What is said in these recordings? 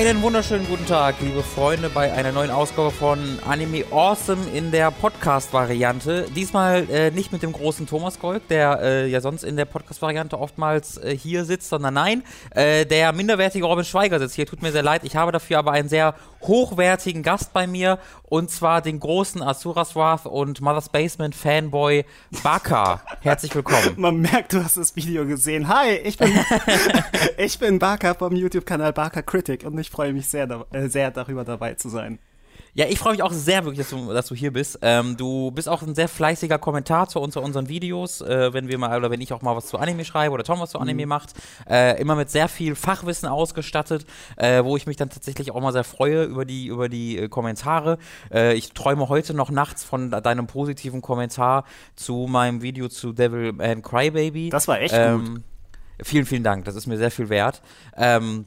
Einen wunderschönen guten Tag, liebe Freunde, bei einer neuen Ausgabe von Anime Awesome in der Podcast-Variante. Diesmal äh, nicht mit dem großen Thomas Gold, der äh, ja sonst in der Podcast-Variante oftmals äh, hier sitzt, sondern nein, äh, der minderwertige Robin Schweiger sitzt hier. Tut mir sehr leid, ich habe dafür aber einen sehr hochwertigen Gast bei mir und zwar den großen Asuras Wrath und Mother's Basement Fanboy Baka. Herzlich willkommen. Man merkt, du hast das Video gesehen. Hi, ich bin, ich bin Baka vom YouTube-Kanal Baka Critic und ich freue mich sehr, äh, sehr darüber dabei zu sein. Ja, ich freue mich auch sehr wirklich, dass du, dass du hier bist. Ähm, du bist auch ein sehr fleißiger Kommentator unter unseren Videos, äh, wenn wir mal oder wenn ich auch mal was zu Anime schreibe oder Tom was zu Anime mhm. macht. Äh, immer mit sehr viel Fachwissen ausgestattet, äh, wo ich mich dann tatsächlich auch mal sehr freue über die, über die äh, Kommentare. Äh, ich träume heute noch nachts von deinem positiven Kommentar zu meinem Video zu Devil Man Crybaby. Das war echt ähm, gut. Vielen, vielen Dank. Das ist mir sehr viel wert. Ähm,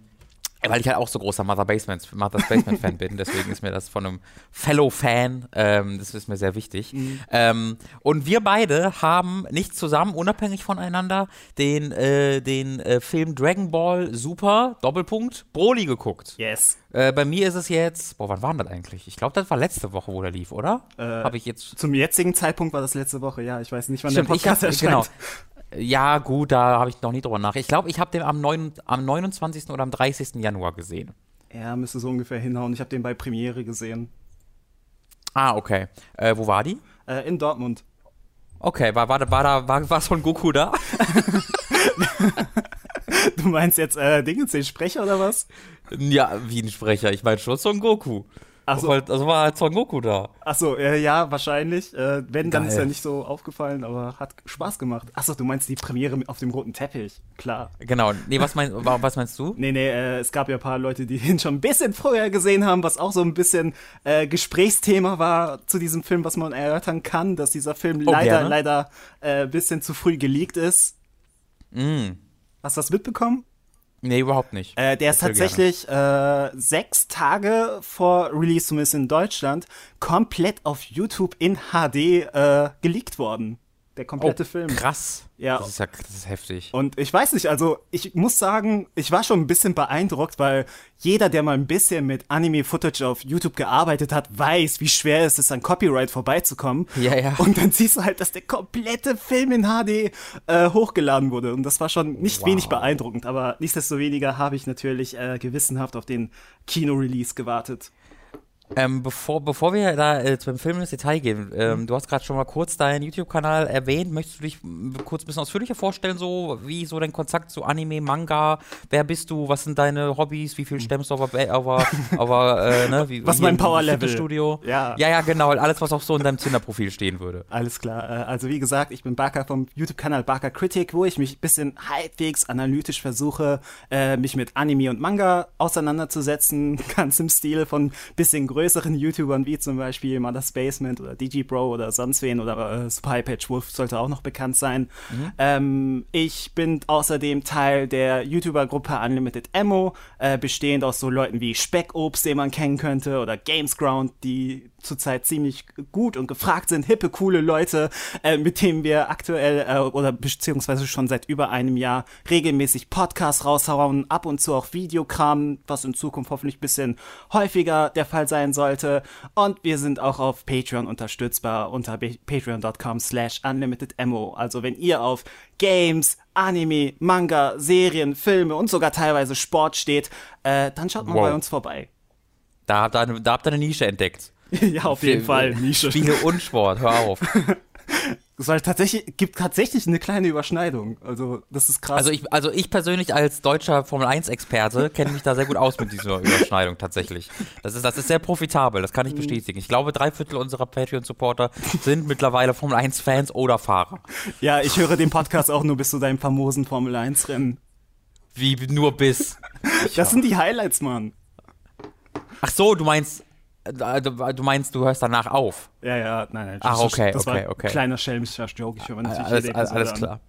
weil ich halt auch so großer Mother Basement, Mother's Basement Fan bin, deswegen ist mir das von einem Fellow Fan, ähm, das ist mir sehr wichtig. Mhm. Ähm, und wir beide haben nicht zusammen, unabhängig voneinander, den, äh, den äh, Film Dragon Ball Super, Doppelpunkt, Broly geguckt. Yes. Äh, bei mir ist es jetzt, boah, wann war das eigentlich? Ich glaube, das war letzte Woche, wo der lief, oder? Äh, Habe ich jetzt. Zum jetzigen Zeitpunkt war das letzte Woche, ja. Ich weiß nicht, wann Stimmt, der Podcast ich hab, Genau. Ja, gut, da habe ich noch nie drüber nach. Ich glaube, ich habe den am, 9, am 29. oder am 30. Januar gesehen. Ja, müsste so ungefähr hinhauen. Ich habe den bei Premiere gesehen. Ah, okay. Äh, wo war die? Äh, in Dortmund. Okay, war, war, war da war, war Son Goku da? du meinst jetzt äh, Dingens, den Sprecher oder was? Ja, wie ein Sprecher. Ich meine schon Son Goku. Also, also war halt Son Goku da. Achso, äh, ja, wahrscheinlich. Äh, wenn, dann Geil. ist ja nicht so aufgefallen, aber hat Spaß gemacht. Achso, du meinst die Premiere auf dem roten Teppich. Klar. Genau. Nee, was, mein, was meinst du? Nee, nee, äh, es gab ja ein paar Leute, die ihn schon ein bisschen vorher gesehen haben, was auch so ein bisschen äh, Gesprächsthema war zu diesem Film, was man erörtern kann, dass dieser Film oh, leider, gerne. leider ein äh, bisschen zu früh geleakt ist. Mm. Hast du das mitbekommen? Nee, überhaupt nicht. Äh, der ist tatsächlich äh, sechs Tage vor Release, zumindest in Deutschland, komplett auf YouTube in HD äh, geleakt worden. Der komplette oh, Film. Krass. Ja. Das ist ja das ist heftig. Und ich weiß nicht, also ich muss sagen, ich war schon ein bisschen beeindruckt, weil jeder, der mal ein bisschen mit Anime-Footage auf YouTube gearbeitet hat, weiß, wie schwer es ist, an Copyright vorbeizukommen. Ja, ja. Und dann siehst du halt, dass der komplette Film in HD äh, hochgeladen wurde. Und das war schon nicht wow. wenig beeindruckend. Aber nichtsdestoweniger habe ich natürlich äh, gewissenhaft auf den Kino-Release gewartet. Ähm, bevor, bevor wir da äh, beim Film ins Detail gehen, ähm, mhm. du hast gerade schon mal kurz deinen YouTube-Kanal erwähnt. Möchtest du dich kurz ein bisschen ausführlicher vorstellen, so wie so dein Kontakt zu Anime, Manga? Wer bist du? Was sind deine Hobbys? Wie viel mhm. stemmst du auf, auf, auf äh, ne? Wie, was mein Power-Level? Studio? Ja. ja, ja, genau. Alles, was auch so in deinem Tinder-Profil stehen würde. Alles klar. Äh, also wie gesagt, ich bin Barker vom YouTube-Kanal Barker Critic, wo ich mich ein bisschen halbwegs analytisch versuche, äh, mich mit Anime und Manga auseinanderzusetzen. Ganz im Stile von bisschen größeren YouTubern wie zum Beispiel Mother's Basement oder DigiBro oder sonst wen oder äh, Spy Patch Wolf sollte auch noch bekannt sein. Mhm. Ähm, ich bin außerdem Teil der YouTuber-Gruppe Unlimited Ammo, äh, bestehend aus so Leuten wie Speckobst, den man kennen könnte, oder Gamesground, die zurzeit ziemlich gut und gefragt sind, hippe, coole Leute, äh, mit denen wir aktuell äh, oder beziehungsweise schon seit über einem Jahr regelmäßig Podcasts raushauen, ab und zu auch Videokram, was in Zukunft hoffentlich ein bisschen häufiger der Fall sein sollte. Und wir sind auch auf Patreon unterstützbar unter patreon.com slash unlimitedammo. Also wenn ihr auf Games, Anime, Manga, Serien, Filme und sogar teilweise Sport steht, äh, dann schaut mal wow. bei uns vorbei. Da habt, ihr, da habt ihr eine Nische entdeckt. ja, auf jeden Fall. Nische. Spiele und Sport, hör auf. Es tatsächlich, gibt tatsächlich eine kleine Überschneidung. Also, das ist krass. Also ich, also ich persönlich als deutscher Formel-1-Experte kenne mich da sehr gut aus mit dieser Überschneidung tatsächlich. Das ist, das ist sehr profitabel, das kann ich mhm. bestätigen. Ich glaube, drei Viertel unserer Patreon-Supporter sind mittlerweile Formel-1-Fans oder Fahrer. Ja, ich höre den Podcast auch nur bis zu deinem famosen Formel-1-Rennen. Wie nur bis? Ich das sind die Highlights, Mann. Ach so, du meinst Du meinst, du hörst danach auf? Ja, ja, nein, nein. Ach, okay, das okay, war okay. Kleiner schelmischer Joke, ich höre natürlich alles, alles, alles klar.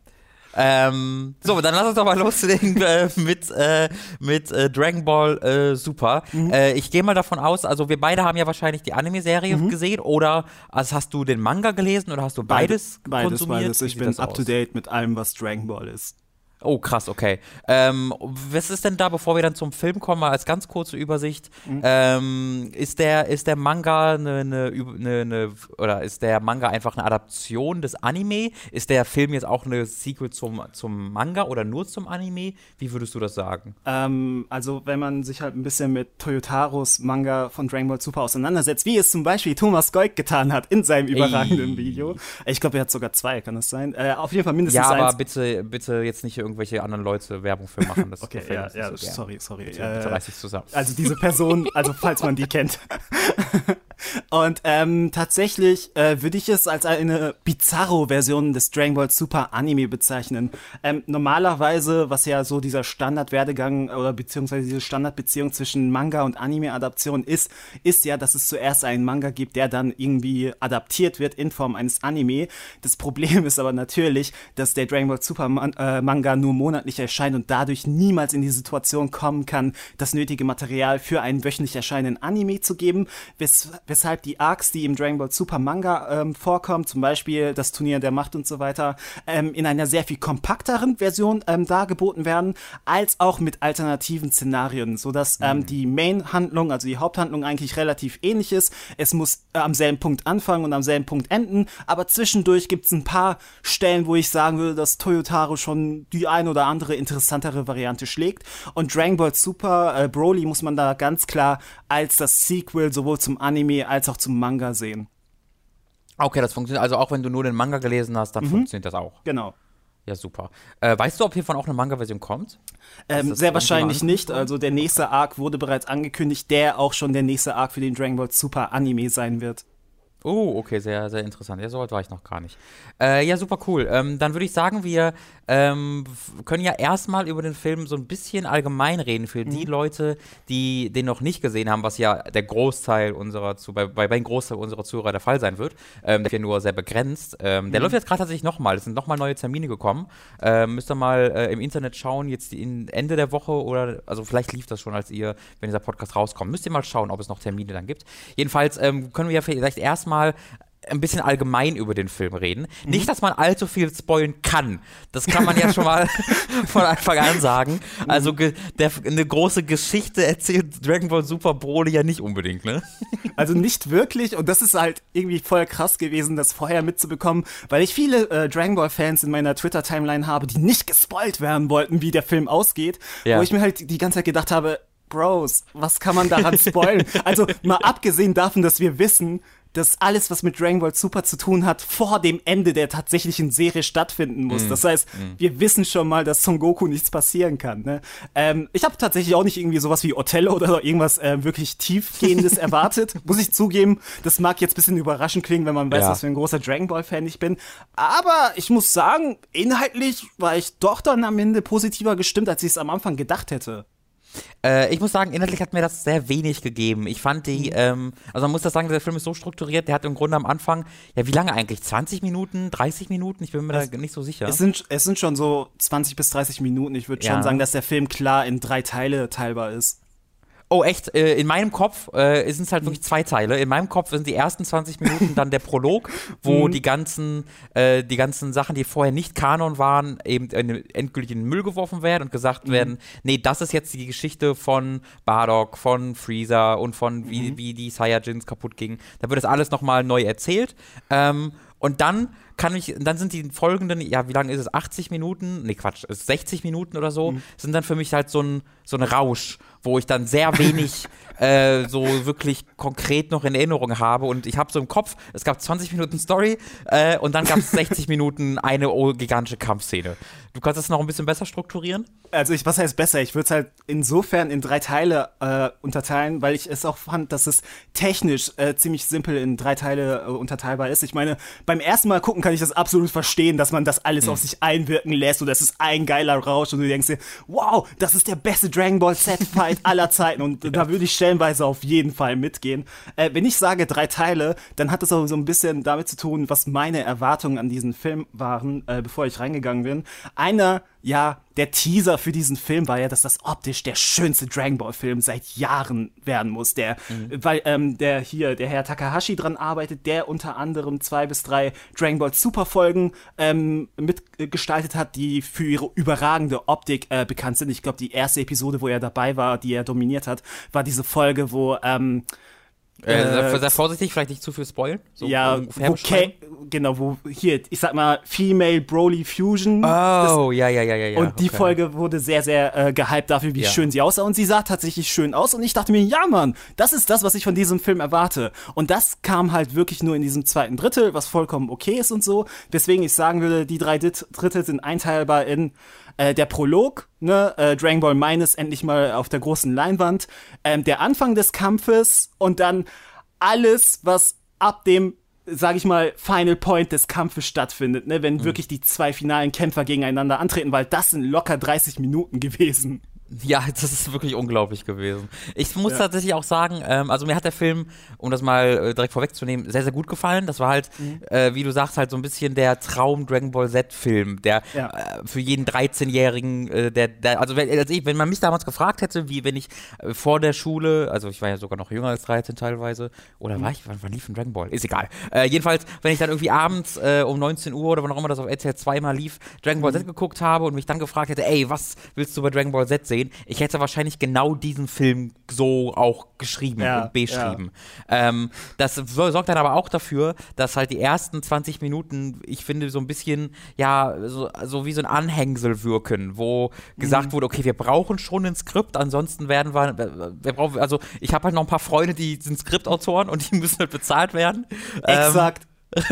Ähm, so, dann lass uns doch mal loslegen äh, mit, äh, mit äh, Dragon Ball äh, Super. Mhm. Äh, ich gehe mal davon aus, also wir beide haben ja wahrscheinlich die Anime-Serie mhm. gesehen oder also hast du den Manga gelesen oder hast du beides Beides, beides. beides. Ich bin up to date mit allem, was Dragon Ball ist. Oh, krass, okay. Ähm, was ist denn da, bevor wir dann zum Film kommen, mal als ganz kurze Übersicht? Mhm. Ähm, ist, der, ist der Manga eine, eine, eine, eine, oder ist der Manga einfach eine Adaption des Anime? Ist der Film jetzt auch eine Sequel zum, zum Manga oder nur zum Anime? Wie würdest du das sagen? Ähm, also, wenn man sich halt ein bisschen mit Toyotaros Manga von Dragon Ball Super auseinandersetzt, wie es zum Beispiel Thomas Goik getan hat in seinem überragenden Ey. Video. Ich glaube, er hat sogar zwei, kann das sein? Äh, auf jeden Fall mindestens Ja, aber eins. bitte, bitte jetzt nicht irgendwie irgendwelche anderen Leute Werbung für machen. Das okay, ja, ja, so sorry, sorry. Bitte, bitte reiß dich zusammen. Also diese Person, also falls man die kennt. Und ähm, tatsächlich äh, würde ich es als eine Bizarro-Version des Dragon Ball Super Anime bezeichnen. Ähm, normalerweise, was ja so dieser Standardwerdegang oder beziehungsweise diese Standardbeziehung zwischen Manga und Anime-Adaption ist, ist ja, dass es zuerst einen Manga gibt, der dann irgendwie adaptiert wird in Form eines Anime. Das Problem ist aber natürlich, dass der Dragon Ball Super Man äh, Manga nur monatlich erscheint und dadurch niemals in die Situation kommen kann, das nötige Material für einen wöchentlich erscheinenden Anime zu geben, wes weshalb die Arcs, die im Dragon Ball Super Manga ähm, vorkommen, zum Beispiel das Turnier der Macht und so weiter, ähm, in einer sehr viel kompakteren Version ähm, dargeboten werden, als auch mit alternativen Szenarien, sodass ähm, mhm. die Main-Handlung, also die Haupthandlung eigentlich relativ ähnlich ist. Es muss äh, am selben Punkt anfangen und am selben Punkt enden, aber zwischendurch gibt es ein paar Stellen, wo ich sagen würde, dass Toyotaro schon die ein oder andere interessantere Variante schlägt. Und Dragon Ball Super äh, Broly muss man da ganz klar als das Sequel sowohl zum Anime als auch zum Manga sehen. Okay, das funktioniert. Also auch wenn du nur den Manga gelesen hast, dann mhm. funktioniert das auch. Genau. Ja, super. Äh, weißt du, ob hiervon auch eine Manga-Version kommt? Ähm, sehr wahrscheinlich nicht. Also der nächste Arc wurde bereits angekündigt, der auch schon der nächste Arc für den Dragon Ball Super Anime sein wird. Oh, okay, sehr, sehr interessant. Ja, so weit war ich noch gar nicht. Äh, ja, super cool. Ähm, dann würde ich sagen, wir ähm, können ja erstmal über den Film so ein bisschen allgemein reden für mhm. die Leute, die den noch nicht gesehen haben, was ja der Großteil unserer, zu, bei, bei einem Großteil unserer Zuhörer der Fall sein wird. Ähm, der ist ja nur sehr begrenzt. Ähm, der mhm. läuft jetzt gerade tatsächlich nochmal. Es sind nochmal neue Termine gekommen. Ähm, müsst ihr mal äh, im Internet schauen, jetzt in Ende der Woche oder, also vielleicht lief das schon, als ihr, wenn dieser Podcast rauskommt. Müsst ihr mal schauen, ob es noch Termine dann gibt. Jedenfalls ähm, können wir ja vielleicht erstmal mal ein bisschen allgemein über den Film reden. Mhm. Nicht, dass man allzu viel spoilen kann. Das kann man ja schon mal von Anfang an sagen. Also der, eine große Geschichte erzählt Dragon Ball Super Broly ja nicht unbedingt, ne? Also nicht wirklich. Und das ist halt irgendwie voll krass gewesen, das vorher mitzubekommen, weil ich viele äh, Dragon Ball Fans in meiner Twitter-Timeline habe, die nicht gespoilt werden wollten, wie der Film ausgeht. Ja. Wo ich mir halt die ganze Zeit gedacht habe, Bros, was kann man daran spoilen? also mal abgesehen davon, dass wir wissen, dass alles, was mit Dragon Ball Super zu tun hat, vor dem Ende der tatsächlichen Serie stattfinden muss. Mm. Das heißt, mm. wir wissen schon mal, dass Son Goku nichts passieren kann. Ne? Ähm, ich habe tatsächlich auch nicht irgendwie sowas wie Othello oder irgendwas äh, wirklich tiefgehendes erwartet. Muss ich zugeben, das mag jetzt ein bisschen überraschend klingen, wenn man weiß, ja. was für ein großer Dragon Ball Fan ich bin. Aber ich muss sagen, inhaltlich war ich doch dann am Ende positiver gestimmt, als ich es am Anfang gedacht hätte. Äh, ich muss sagen, inhaltlich hat mir das sehr wenig gegeben. Ich fand die, mhm. ähm, also man muss das sagen, der Film ist so strukturiert, der hat im Grunde am Anfang, ja, wie lange eigentlich? 20 Minuten, 30 Minuten? Ich bin mir es, da nicht so sicher. Es sind, es sind schon so 20 bis 30 Minuten. Ich würde ja. schon sagen, dass der Film klar in drei Teile teilbar ist. Oh, echt? Äh, in meinem Kopf äh, sind es halt wirklich zwei Teile. In meinem Kopf sind die ersten 20 Minuten dann der Prolog, wo mhm. die ganzen, äh, die ganzen Sachen, die vorher nicht Kanon waren, eben endgültig in den Müll geworfen werden und gesagt mhm. werden, nee, das ist jetzt die Geschichte von Bardock, von Freezer und von wie, mhm. wie die Saiyajins kaputt gingen. Da wird das alles nochmal neu erzählt. Ähm, und dann kann ich, dann sind die folgenden, ja, wie lange ist es? 80 Minuten? Nee, Quatsch, 60 Minuten oder so, mhm. sind dann für mich halt so ein, so ein Rausch, wo ich dann sehr wenig äh, so wirklich konkret noch in Erinnerung habe. Und ich habe so im Kopf, es gab 20 Minuten Story äh, und dann gab es 60 Minuten eine gigantische Kampfszene. Du kannst das noch ein bisschen besser strukturieren? Also ich, was heißt besser? Ich würde es halt insofern in drei Teile äh, unterteilen, weil ich es auch fand, dass es technisch äh, ziemlich simpel in drei Teile äh, unterteilbar ist. Ich meine, beim ersten Mal gucken kann ich das absolut verstehen, dass man das alles mhm. auf sich einwirken lässt und das ist ein geiler Rausch und du denkst dir, wow, das ist der beste Dragon Ball Z-Fight aller Zeiten und ja. da würde ich stellenweise auf jeden Fall mitgehen. Äh, wenn ich sage drei Teile, dann hat das auch so ein bisschen damit zu tun, was meine Erwartungen an diesen Film waren, äh, bevor ich reingegangen bin einer ja, der Teaser für diesen Film war ja, dass das optisch der schönste Dragon Ball Film seit Jahren werden muss. Der, mhm. weil ähm, der hier, der Herr Takahashi dran arbeitet, der unter anderem zwei bis drei Dragon Ball Super Folgen ähm, mitgestaltet hat, die für ihre überragende Optik äh, bekannt sind. Ich glaube, die erste Episode, wo er dabei war, die er dominiert hat, war diese Folge, wo ähm, äh, sehr vorsichtig, vielleicht nicht zu viel spoilen. So ja, okay, genau, wo hier, ich sag mal, Female Broly Fusion. Oh, das, ja, ja, ja, ja. Und die okay. Folge wurde sehr, sehr äh, gehypt dafür, wie ja. schön sie aussah. Und sie sah tatsächlich schön aus. Und ich dachte mir, ja, Mann, das ist das, was ich von diesem Film erwarte. Und das kam halt wirklich nur in diesem zweiten Drittel, was vollkommen okay ist und so. Deswegen ich sagen würde, die drei Drittel sind einteilbar in äh, der Prolog, ne, äh, Dragon Ball Minus endlich mal auf der großen Leinwand, ähm, der Anfang des Kampfes und dann alles, was ab dem sag ich mal, Final Point des Kampfes stattfindet, ne, wenn mhm. wirklich die zwei finalen Kämpfer gegeneinander antreten, weil das sind locker 30 Minuten gewesen. Ja, das ist wirklich unglaublich gewesen. Ich muss ja. tatsächlich auch sagen, ähm, also mir hat der Film, um das mal äh, direkt vorwegzunehmen, sehr, sehr gut gefallen. Das war halt, mhm. äh, wie du sagst, halt so ein bisschen der Traum Dragon Ball Z-Film, der ja. äh, für jeden 13-Jährigen, äh, der, der, also wenn, also ich, wenn man mich damals gefragt hätte, wie wenn ich äh, vor der Schule, also ich war ja sogar noch jünger als 13 teilweise, oder mhm. war ich, wann, wann lief ein Dragon Ball? Ist egal. Äh, jedenfalls, wenn ich dann irgendwie abends um 19 Uhr oder wann auch immer das auf RTL 2 mal lief, Dragon Ball mhm. Z geguckt habe und mich dann gefragt hätte, ey, was willst du bei Dragon Ball Z sehen? Sehen. Ich hätte wahrscheinlich genau diesen Film so auch geschrieben ja, und beschrieben. Ja. Ähm, das sorgt dann aber auch dafür, dass halt die ersten 20 Minuten, ich finde, so ein bisschen, ja, so, so wie so ein Anhängsel wirken, wo gesagt mhm. wurde, okay, wir brauchen schon ein Skript, ansonsten werden wir, wir brauchen, also ich habe halt noch ein paar Freunde, die sind Skriptautoren und die müssen halt bezahlt werden. Exakt. Ähm,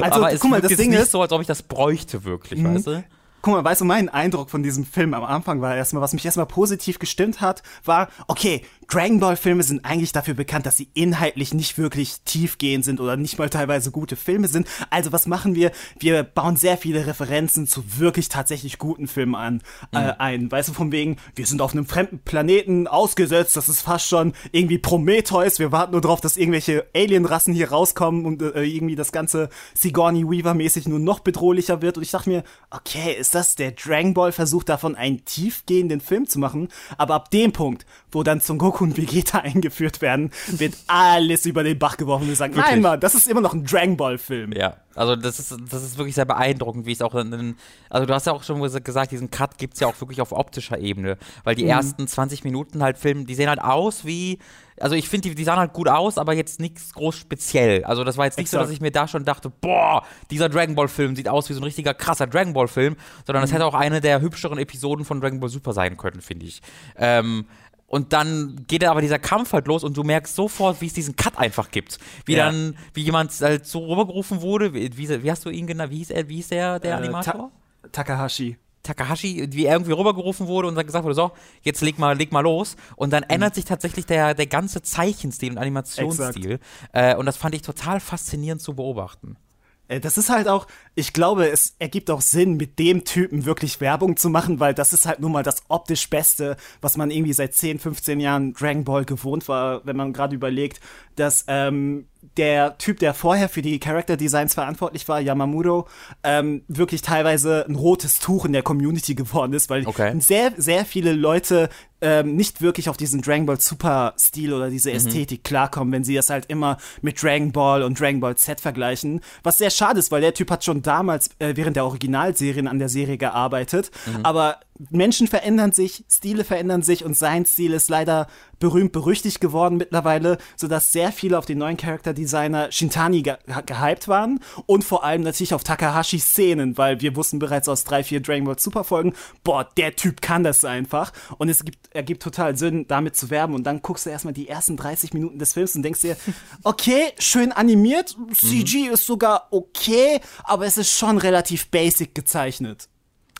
also, aber guck mal, das Ding nicht ist so, als ob ich das bräuchte wirklich, mhm. weißt du? Guck mal, weißt du, mein Eindruck von diesem Film am Anfang war erstmal, was mich erstmal positiv gestimmt hat, war, okay, Dragon Ball Filme sind eigentlich dafür bekannt, dass sie inhaltlich nicht wirklich tiefgehend sind oder nicht mal teilweise gute Filme sind. Also was machen wir? Wir bauen sehr viele Referenzen zu wirklich tatsächlich guten Filmen an, äh, mhm. ein. Weißt du, von wegen, wir sind auf einem fremden Planeten ausgesetzt, das ist fast schon irgendwie Prometheus, wir warten nur drauf, dass irgendwelche Alienrassen hier rauskommen und äh, irgendwie das ganze Sigourney Weaver mäßig nur noch bedrohlicher wird. Und ich dachte mir, okay, ist das der Dragon Ball Versuch davon, einen tiefgehenden Film zu machen? Aber ab dem Punkt, wo dann Son Goku und Vegeta eingeführt werden, wird alles über den Bach geworfen und wir sagen, wirklich? nein, Mann, das ist immer noch ein Dragon Ball Film. Ja, also das ist, das ist wirklich sehr beeindruckend, wie es auch in, also du hast ja auch schon gesagt, diesen Cut gibt es ja auch wirklich auf optischer Ebene, weil die mhm. ersten 20 Minuten halt filmen, die sehen halt aus wie also ich finde, die, die sahen halt gut aus, aber jetzt nichts groß speziell. Also das war jetzt nicht Exakt. so, dass ich mir da schon dachte, boah, dieser Dragon Ball Film sieht aus wie so ein richtiger krasser Dragon Ball Film, sondern es mhm. hätte auch eine der hübscheren Episoden von Dragon Ball Super sein können, finde ich. Ähm, und dann geht aber dieser Kampf halt los und du merkst sofort, wie es diesen Cut einfach gibt. Wie ja. dann, wie jemand halt so rübergerufen wurde. Wie, wie, hast du ihn genannt? Wie hieß er, wie hieß der, der äh, Animator? Ta Takahashi. Takahashi, wie er irgendwie rübergerufen wurde und dann gesagt wurde, so, jetzt leg mal, leg mal los. Und dann mhm. ändert sich tatsächlich der, der ganze Zeichenstil und Animationsstil. Äh, und das fand ich total faszinierend zu beobachten. Äh, das ist halt auch, ich glaube, es ergibt auch Sinn, mit dem Typen wirklich Werbung zu machen, weil das ist halt nun mal das optisch Beste, was man irgendwie seit 10, 15 Jahren Dragon Ball gewohnt war, wenn man gerade überlegt, dass ähm, der Typ, der vorher für die Character Designs verantwortlich war, Yamamoto, ähm, wirklich teilweise ein rotes Tuch in der Community geworden ist, weil okay. sehr, sehr viele Leute ähm, nicht wirklich auf diesen Dragon Ball Super Stil oder diese mhm. Ästhetik mhm. klarkommen, wenn sie das halt immer mit Dragon Ball und Dragon Ball Z vergleichen. Was sehr schade ist, weil der Typ hat schon damals äh, während der Originalserien an der Serie gearbeitet, mhm. aber Menschen verändern sich, Stile verändern sich und sein Stil ist leider berühmt berüchtigt geworden mittlerweile, sodass sehr viele auf den neuen Charakterdesigner Shintani ge gehypt waren und vor allem natürlich auf Takahashis Szenen, weil wir wussten bereits aus drei, vier Dragon Ball Super Folgen, boah, der Typ kann das einfach und es gibt, ergibt total Sinn, damit zu werben und dann guckst du erstmal die ersten 30 Minuten des Films und denkst dir, okay, schön animiert, CG mhm. ist sogar okay, aber es ist schon relativ basic gezeichnet.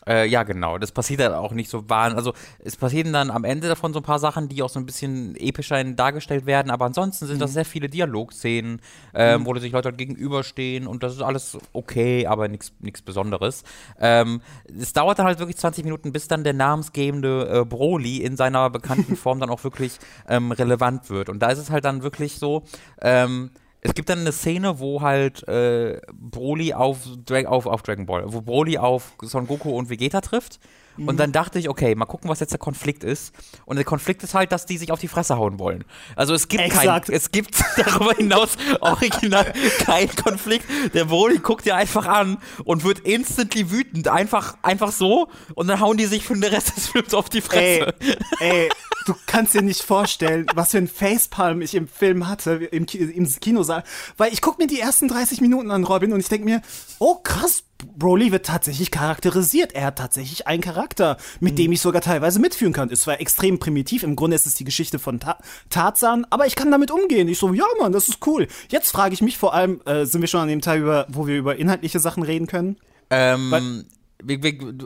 Äh, ja, genau. Das passiert dann auch nicht so wahnsinnig. Also es passieren dann am Ende davon so ein paar Sachen, die auch so ein bisschen epischer dargestellt werden, aber ansonsten sind mhm. das sehr viele Dialogszenen, äh, mhm. wo sich Leute halt gegenüberstehen und das ist alles okay, aber nichts Besonderes. Ähm, es dauert dann halt wirklich 20 Minuten, bis dann der namensgebende äh, Broly in seiner bekannten Form dann auch wirklich ähm, relevant wird. Und da ist es halt dann wirklich so, ähm, es gibt dann eine Szene, wo halt äh, Broly auf, Dra auf, auf Dragon Ball, wo Broly auf Son Goku und Vegeta trifft Und dann dachte ich, okay, mal gucken, was jetzt der Konflikt ist. Und der Konflikt ist halt, dass die sich auf die Fresse hauen wollen. Also es gibt kein, es gibt darüber hinaus original keinen Konflikt. Der Broly guckt dir einfach an und wird instantly wütend. Einfach, einfach so. Und dann hauen die sich für den Rest des Films auf die Fresse. Ey, ey du kannst dir nicht vorstellen, was für ein Facepalm ich im Film hatte, im, im Kinosaal. Weil ich gucke mir die ersten 30 Minuten an, Robin, und ich denke mir, oh krass, Broly wird tatsächlich charakterisiert. Er hat tatsächlich einen Charakter, mit mhm. dem ich sogar teilweise mitführen kann. Es war extrem primitiv. Im Grunde ist es die Geschichte von Ta Tarzan, aber ich kann damit umgehen. Ich so, ja, Mann, das ist cool. Jetzt frage ich mich vor allem, äh, sind wir schon an dem Teil, über, wo wir über inhaltliche Sachen reden können? Ähm, Weil,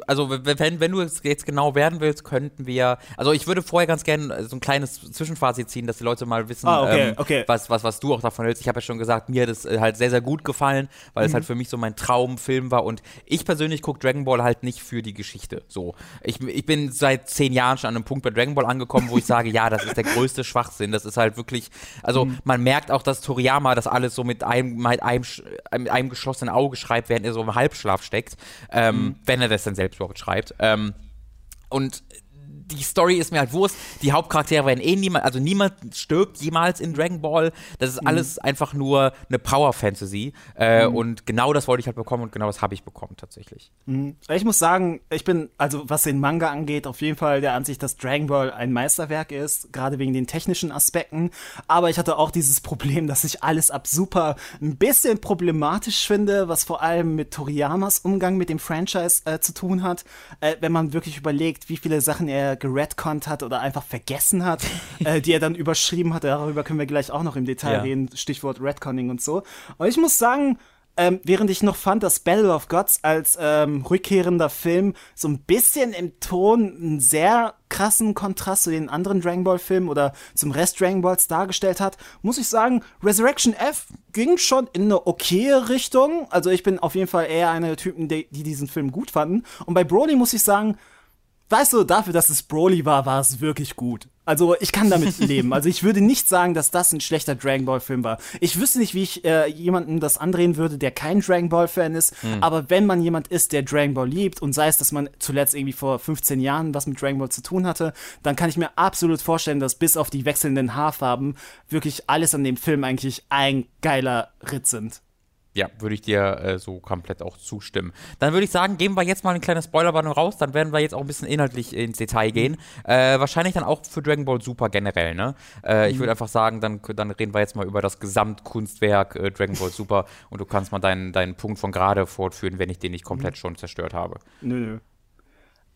also wenn, wenn du es jetzt genau werden willst, könnten wir, also ich würde vorher ganz gerne so ein kleines Zwischenfazit ziehen, dass die Leute mal wissen, ah, okay, ähm, okay. Was, was, was du auch davon hältst. Ich habe ja schon gesagt, mir hat es äh, halt sehr, sehr gut gefallen, weil mhm. es halt für mich so mein Traumfilm war und ich persönlich gucke Dragon Ball halt nicht für die Geschichte. So, ich, ich bin seit zehn Jahren schon an einem Punkt bei Dragon Ball angekommen, wo ich sage, ja, das ist der größte Schwachsinn. Das ist halt wirklich, also mhm. man merkt auch, dass Toriyama das alles so mit einem, mit einem, mit einem geschlossenen Auge schreibt, während er so im Halbschlaf steckt. Ähm, mhm wenn er das dann selbst überhaupt schreibt. Ähm, und die Story ist mir halt Wurst. Die Hauptcharaktere werden eh niemand, also niemand stirbt jemals in Dragon Ball. Das ist mhm. alles einfach nur eine Power Fantasy. Äh, mhm. Und genau das wollte ich halt bekommen und genau das habe ich bekommen tatsächlich. Mhm. Ich muss sagen, ich bin, also was den Manga angeht, auf jeden Fall der Ansicht, dass Dragon Ball ein Meisterwerk ist, gerade wegen den technischen Aspekten. Aber ich hatte auch dieses Problem, dass ich alles ab super ein bisschen problematisch finde, was vor allem mit Toriyamas Umgang mit dem Franchise äh, zu tun hat. Äh, wenn man wirklich überlegt, wie viele Sachen er geredconnt hat oder einfach vergessen hat, äh, die er dann überschrieben hat. Darüber können wir gleich auch noch im Detail ja. reden. Stichwort Redconning und so. Und ich muss sagen, ähm, während ich noch fand, dass Battle of Gods als ähm, rückkehrender Film so ein bisschen im Ton einen sehr krassen Kontrast zu den anderen Dragon Ball Filmen oder zum Rest Dragon Balls dargestellt hat, muss ich sagen, Resurrection F ging schon in eine okaye Richtung. Also ich bin auf jeden Fall eher einer der Typen, die, die diesen Film gut fanden. Und bei Broly muss ich sagen, weißt du, dafür, dass es Broly war, war es wirklich gut. Also ich kann damit leben. Also ich würde nicht sagen, dass das ein schlechter Dragon Ball Film war. Ich wüsste nicht, wie ich äh, jemanden das andrehen würde, der kein Dragon Ball Fan ist. Hm. Aber wenn man jemand ist, der Dragon Ball liebt und sei es, dass man zuletzt irgendwie vor 15 Jahren was mit Dragon Ball zu tun hatte, dann kann ich mir absolut vorstellen, dass bis auf die wechselnden Haarfarben wirklich alles an dem Film eigentlich ein geiler Ritt sind. Ja, würde ich dir äh, so komplett auch zustimmen. Dann würde ich sagen, geben wir jetzt mal eine kleine Spoilerwarnung raus, dann werden wir jetzt auch ein bisschen inhaltlich ins Detail mhm. gehen. Äh, wahrscheinlich dann auch für Dragon Ball Super generell, ne? Äh, mhm. Ich würde einfach sagen, dann, dann reden wir jetzt mal über das Gesamtkunstwerk äh, Dragon Ball Super und du kannst mal deinen, deinen Punkt von gerade fortführen, wenn ich den nicht komplett mhm. schon zerstört habe. Nö, nö.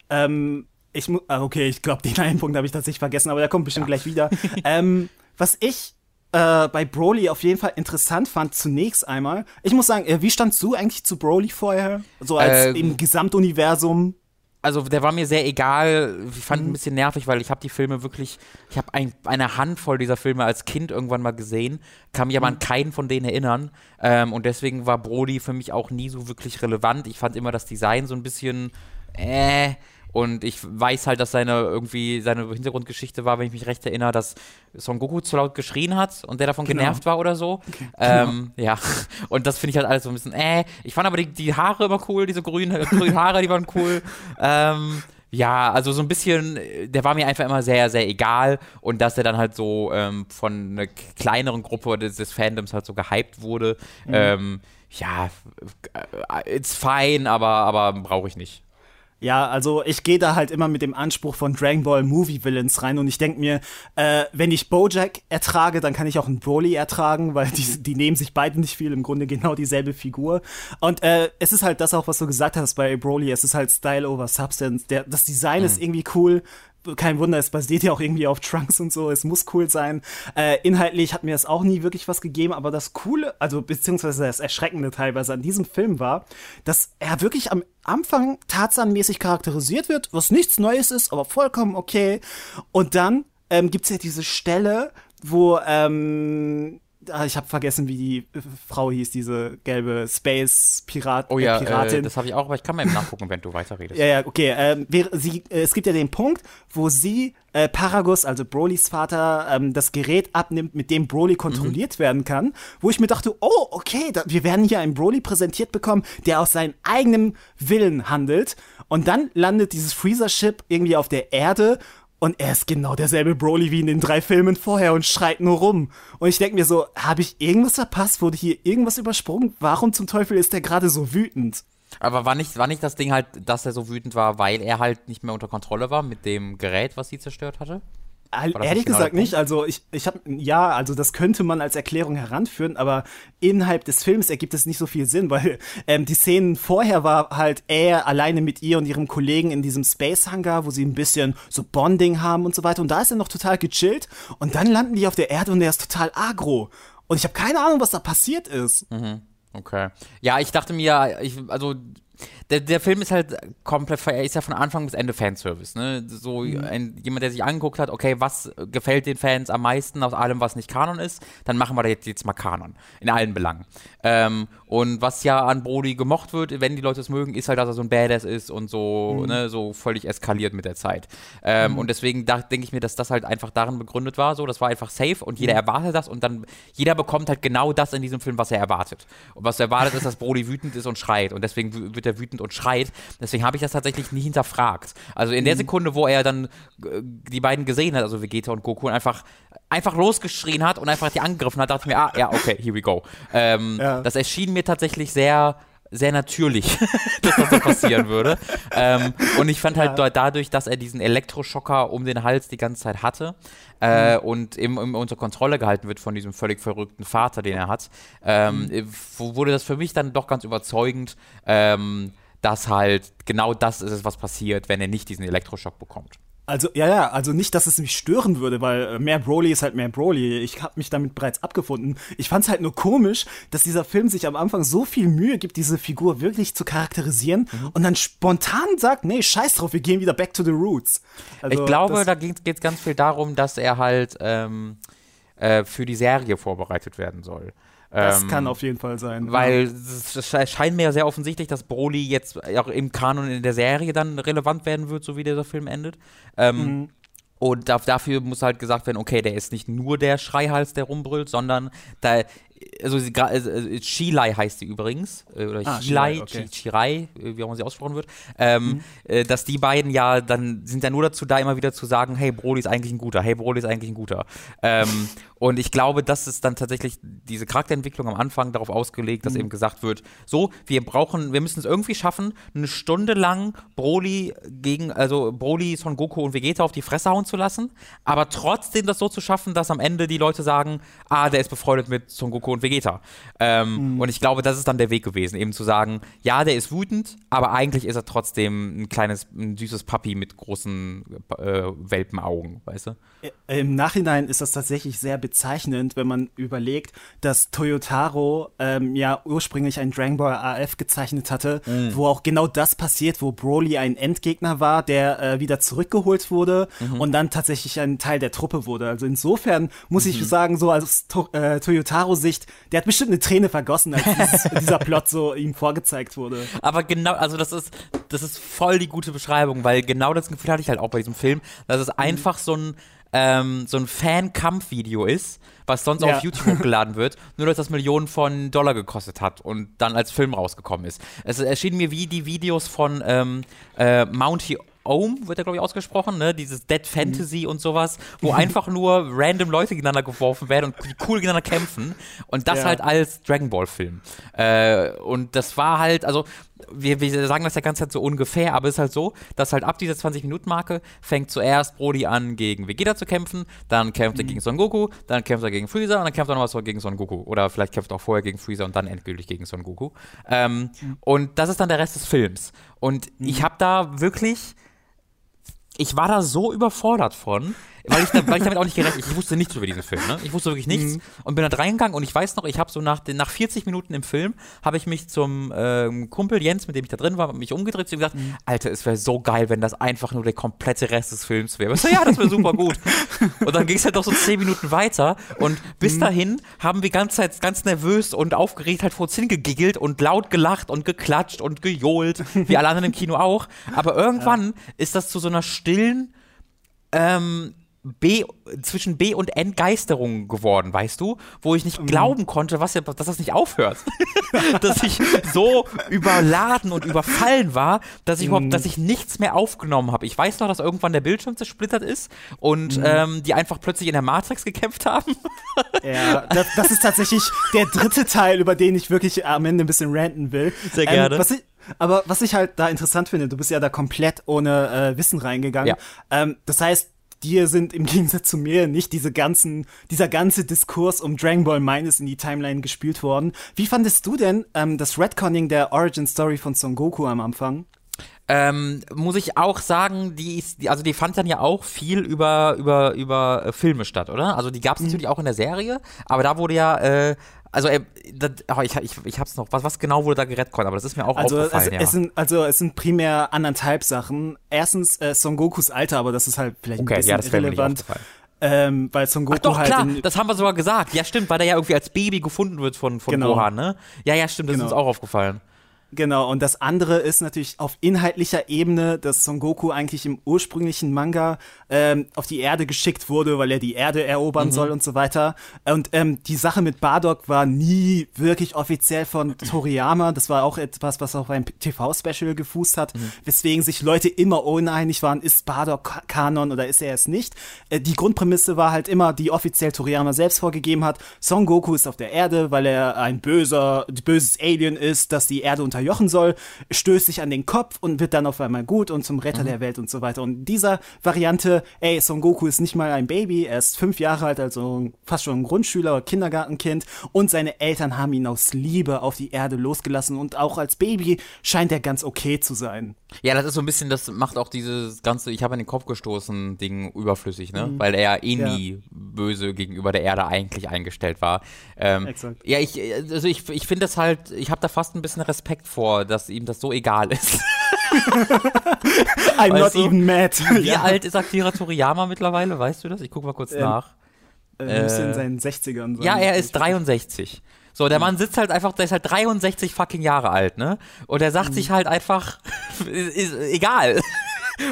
Ähm, ich muss, ah, okay, ich glaube, den einen Punkt habe ich tatsächlich vergessen, aber der kommt bestimmt ja. gleich wieder. ähm, was ich äh, bei Broly auf jeden Fall interessant fand, zunächst einmal. Ich muss sagen, äh, wie standst du eigentlich zu Broly vorher? So als äh, im Gesamtuniversum? Also der war mir sehr egal. Ich fand mhm. ein bisschen nervig, weil ich habe die Filme wirklich, ich habe ein, eine Handvoll dieser Filme als Kind irgendwann mal gesehen, kann mich aber mhm. an keinen von denen erinnern. Ähm, und deswegen war Broly für mich auch nie so wirklich relevant. Ich fand immer das Design so ein bisschen äh, und ich weiß halt, dass seine irgendwie seine Hintergrundgeschichte war, wenn ich mich recht erinnere, dass Son Goku zu laut geschrien hat und der davon genau. genervt war oder so. Okay. Ähm, genau. Ja. Und das finde ich halt alles so ein bisschen, äh. Ich fand aber die, die Haare immer cool, diese grünen, grünen Haare, die waren cool. Ähm, ja, also so ein bisschen, der war mir einfach immer sehr, sehr egal und dass er dann halt so ähm, von einer kleineren Gruppe des, des, Fandoms halt so gehypt wurde, mhm. ähm, ja, äh, it's fine, aber, aber brauche ich nicht. Ja, also ich gehe da halt immer mit dem Anspruch von Dragon Ball Movie Villains rein und ich denke mir, äh, wenn ich Bojack ertrage, dann kann ich auch einen Broly ertragen, weil die, die nehmen sich beide nicht viel, im Grunde genau dieselbe Figur. Und äh, es ist halt das auch, was du gesagt hast bei Broly, es ist halt Style over Substance. Der, das Design mhm. ist irgendwie cool, kein Wunder, es basiert ja auch irgendwie auf Trunks und so, es muss cool sein. Äh, inhaltlich hat mir das auch nie wirklich was gegeben, aber das Coole, also beziehungsweise das Erschreckende teilweise an diesem Film war, dass er wirklich am Anfang tarzanmäßig charakterisiert wird, was nichts Neues ist, aber vollkommen okay. Und dann ähm, gibt es ja diese Stelle, wo ähm, ich habe vergessen, wie die äh, Frau hieß, diese gelbe Space-Pirat, Oh ja, äh, Piratin. äh, das habe ich auch, aber ich kann mal eben nachgucken, wenn du weiterredest. Ja, ja, okay. Ähm, sie, äh, es gibt ja den Punkt, wo sie äh, Paragus, also Brolys Vater, ähm, das Gerät abnimmt, mit dem Broly kontrolliert werden kann, wo ich mir dachte, oh, okay, da, wir werden hier einen Broly präsentiert bekommen, der aus seinem eigenen Willen handelt. Und dann landet dieses Freezer-Ship irgendwie auf der Erde und er ist genau derselbe Broly wie in den drei Filmen vorher und schreit nur rum. Und ich denke mir so, habe ich irgendwas verpasst? Wurde hier irgendwas übersprungen? Warum zum Teufel ist er gerade so wütend? Aber war nicht, war nicht das Ding halt, dass er so wütend war, weil er halt nicht mehr unter Kontrolle war mit dem Gerät, was sie zerstört hatte? Ehrlich genau gesagt nicht. Also ich, ich habe ja, also das könnte man als Erklärung heranführen, aber innerhalb des Films ergibt es nicht so viel Sinn, weil ähm, die Szenen vorher war halt er alleine mit ihr und ihrem Kollegen in diesem Space Hangar, wo sie ein bisschen so Bonding haben und so weiter. Und da ist er noch total gechillt. Und dann landen die auf der Erde und er ist total agro. Und ich habe keine Ahnung, was da passiert ist. Okay. Ja, ich dachte mir, ich, also der, der Film ist halt komplett, er ist ja von Anfang bis Ende Fanservice, ne? So ein, jemand, der sich angeguckt hat, okay, was gefällt den Fans am meisten aus allem, was nicht Kanon ist, dann machen wir da jetzt, jetzt mal Kanon. In allen Belangen. Ähm, und was ja an Brody gemocht wird, wenn die Leute es mögen, ist halt, dass er so ein Badass ist und so, ne, so völlig eskaliert mit der Zeit. Ähm, Und deswegen denke ich mir, dass das halt einfach darin begründet war, so, das war einfach safe und jeder erwartet das und dann, jeder bekommt halt genau das in diesem Film, was er erwartet. Und was er erwartet ist, dass Brody wütend ist und schreit und deswegen w- wird er wütend und schreit. Deswegen habe ich das tatsächlich nie hinterfragt. Also in der Sekunde, wo er dann äh, die beiden gesehen hat, also Vegeta und Goku, und einfach, einfach losgeschrien hat und einfach die angegriffen hat, dachte ich mir, ah, ja, okay, here we go. Ähm, Ja. Das erschien mir tatsächlich sehr sehr natürlich, dass das so passieren würde. Ähm, und ich fand halt da- dadurch, dass er diesen Elektroschocker um den Hals die ganze Zeit hatte äh, und eben, eben unter Kontrolle gehalten wird von diesem völlig verrückten Vater, den er hat, ähm, äh, w- wurde das für mich dann doch ganz überzeugend, ähm, dass halt genau das ist, was passiert, wenn er nicht diesen Elektroschock bekommt. Also, ja, ja, also nicht, dass es mich stören würde, weil äh, mehr Broly ist halt mehr Broly. Ich habe mich damit bereits abgefunden. Ich fand's halt nur komisch, dass dieser Film sich am Anfang so viel Mühe gibt, diese Figur wirklich zu charakterisieren und dann spontan sagt, nee, scheiß drauf, wir gehen wieder back to the roots. Also, ich glaube, da geht es ganz viel darum, dass er halt ähm, äh, für die Serie vorbereitet werden soll. Das Ähm, kann auf jeden Fall sein. Weil es scheint mir ja sehr offensichtlich, dass Broly jetzt auch im Kanon in der Serie dann relevant werden wird, so wie dieser Film endet. Ähm, Und da, dafür muss halt gesagt werden, okay, der ist nicht nur der Schreihals, der rumbrüllt, sondern da, also, sie also äh, Chilai heißt sie übrigens, äh, oder Ah, Chilai, okay. Chi- Chirai, äh, wie auch immer sie ausgesprochen wird, ähm, äh, dass die beiden ja dann sind ja nur dazu da, immer wieder zu sagen, hey, Broly ist eigentlich ein guter, hey, Broly ist eigentlich ein guter. Ähm, und ich glaube, das ist dann tatsächlich diese Charakterentwicklung am Anfang darauf ausgelegt, dass eben gesagt wird, so, wir brauchen, wir müssen es irgendwie schaffen, eine Stunde lang Broly gegen, also Broly, Son Goku und Vegeta auf die Fresse hauen zu lassen, aber trotzdem das so zu schaffen, dass am Ende die Leute sagen, ah, der ist befreundet mit Son Goku und Vegeta. Ähm, Und ich glaube, das ist dann der Weg gewesen, eben zu sagen, ja, der ist wütend, aber eigentlich ist er trotzdem ein kleines, ein süßes Papi mit großen äh, Welpenaugen, weißt du? Im Nachhinein ist das tatsächlich sehr bezeichnend, wenn man überlegt, dass Toyotaro ähm, ja ursprünglich ein Dragon Ball AF gezeichnet hatte, wo auch genau das passiert, wo Broly ein Endgegner war, der äh, wieder zurückgeholt wurde und dann tatsächlich ein Teil der Truppe wurde. Also insofern muss ich sagen, so als to äh, Toyotaro-Sicht, der hat bestimmt eine Träne vergossen, als dieses, dieser Plot so ihm vorgezeigt wurde. Aber genau, also das ist, das ist voll die gute Beschreibung, weil genau das Gefühl hatte ich halt auch bei diesem Film, dass es einfach so ein, ähm, so ein Fan-Kampf-Video ist, was sonst Ja. auf YouTube hochgeladen wird, nur dass das Millionen von Dollar gekostet hat und dann als Film rausgekommen ist. Es erschien mir wie die Videos von ähm, äh, Mounty Ohm, wird er glaube ich ausgesprochen, ne? Dieses Dead Fantasy und sowas, wo einfach nur random Leute gegeneinander geworfen werden und cool gegeneinander kämpfen und das Ja. halt als Dragon Ball Film. Äh, und das war halt, also wir, wir sagen das ja ganz Zeit so ungefähr, aber es ist halt so, dass halt ab dieser 20-Minuten-Marke fängt zuerst Brody an, gegen Vegeta zu kämpfen, dann kämpft er gegen Son Goku, dann kämpft er gegen Freezer und dann kämpft er nochmal so gegen Son Goku. Oder vielleicht kämpft er auch vorher gegen Freezer und dann endgültig gegen Son Goku. Ähm, Und das ist dann der Rest des Films. Und ich habe da wirklich ich war da so überfordert von. Weil ich, da, weil ich damit auch nicht gerechnet Ich wusste nichts über diesen Film, ne? Ich wusste wirklich nichts mhm. und bin da reingegangen und ich weiß noch, ich habe so nach, den, nach 40 Minuten im Film, habe ich mich zum ähm, Kumpel Jens, mit dem ich da drin war, mich umgedreht und gesagt, mhm. Alter, es wäre so geil, wenn das einfach nur der komplette Rest des Films wäre. So, ja, das wäre super gut. und dann ging es halt noch so 10 Minuten weiter und bis mhm. dahin haben wir ganz ganz nervös und aufgeregt halt vor uns hingegiggelt und laut gelacht und geklatscht und gejohlt, wie alle anderen im Kino auch. Aber irgendwann ja. ist das zu so einer stillen ähm, B, zwischen B und Entgeisterung geworden, weißt du? Wo ich nicht mhm. glauben konnte, was, dass das nicht aufhört. dass ich so überladen und überfallen war, dass ich überhaupt, mhm. dass ich nichts mehr aufgenommen habe. Ich weiß noch, dass irgendwann der Bildschirm zersplittert ist und mhm. ähm, die einfach plötzlich in der Matrix gekämpft haben. ja, das, das, ist tatsächlich der dritte Teil, über den ich wirklich am Ende ein bisschen ranten will. Sehr gerne. Ähm, was ich, aber was ich halt da interessant finde, du bist ja da komplett ohne äh, Wissen reingegangen. Ja. Ähm, das heißt, dir sind im Gegensatz zu mir nicht diese ganzen, dieser ganze Diskurs um Dragon Ball Minus in die Timeline gespielt worden. Wie fandest du denn ähm, das Redconning der Origin Story von Son Goku am Anfang? Ähm, muss ich auch sagen, die, ist, also die fand dann ja auch viel über, über, über äh, Filme statt, oder? Also die gab es mhm. natürlich auch in der Serie, aber da wurde ja äh, also äh, das, oh, ich, ich, ich hab's noch, was, was genau wurde da gerettet, aber das ist mir auch also aufgefallen. Es, ja. es sind, also es sind primär anderthalb Sachen. Erstens äh, Son Gokus Alter, aber das ist halt vielleicht okay, ein bisschen ja, das irrelevant. Ähm, weil Son Goku Ach doch, halt klar, das haben wir sogar gesagt. Ja, stimmt, weil der ja irgendwie als Baby gefunden wird von, von genau. Gohan, ne? Ja, ja, stimmt, das genau. ist uns auch aufgefallen. Genau, und das andere ist natürlich auf inhaltlicher Ebene, dass Son Goku eigentlich im ursprünglichen Manga ähm, auf die Erde geschickt wurde, weil er die Erde erobern mhm. soll und so weiter. Und ähm, die Sache mit Bardock war nie wirklich offiziell von Toriyama. Das war auch etwas, was auf einem TV-Special gefußt hat, mhm. weswegen sich Leute immer uneinig waren, ist Bardock Kanon oder ist er es nicht. Äh, die Grundprämisse war halt immer, die offiziell Toriyama selbst vorgegeben hat. Son Goku ist auf der Erde, weil er ein böser, böses Alien ist, das die Erde unter unterjochen soll, stößt sich an den Kopf und wird dann auf einmal gut und zum Retter mhm. der Welt und so weiter. Und dieser Variante, ey, Son Goku ist nicht mal ein Baby, er ist fünf Jahre alt, also fast schon ein Grundschüler oder Kindergartenkind und seine Eltern haben ihn aus Liebe auf die Erde losgelassen und auch als Baby scheint er ganz okay zu sein. Ja, das ist so ein bisschen, das macht auch dieses ganze, ich habe in den Kopf gestoßen, Ding überflüssig, ne? Mhm. Weil er ja eh nie ja. böse gegenüber der Erde eigentlich eingestellt war. Ähm, Exakt. Ja, ich, also ich, ich finde das halt, ich habe da fast ein bisschen Respekt vor, dass ihm das so egal ist. I'm weißt not du, even mad. Wie ja. alt ist Akira Toriyama mittlerweile? Weißt du das? Ich gucke mal kurz ähm, nach. Äh, müsste in seinen 60ern sein. Ja, er ist 63. So, der Mann sitzt halt einfach, der ist halt 63 fucking Jahre alt, ne? Und er sagt mhm. sich halt einfach, ist, ist egal.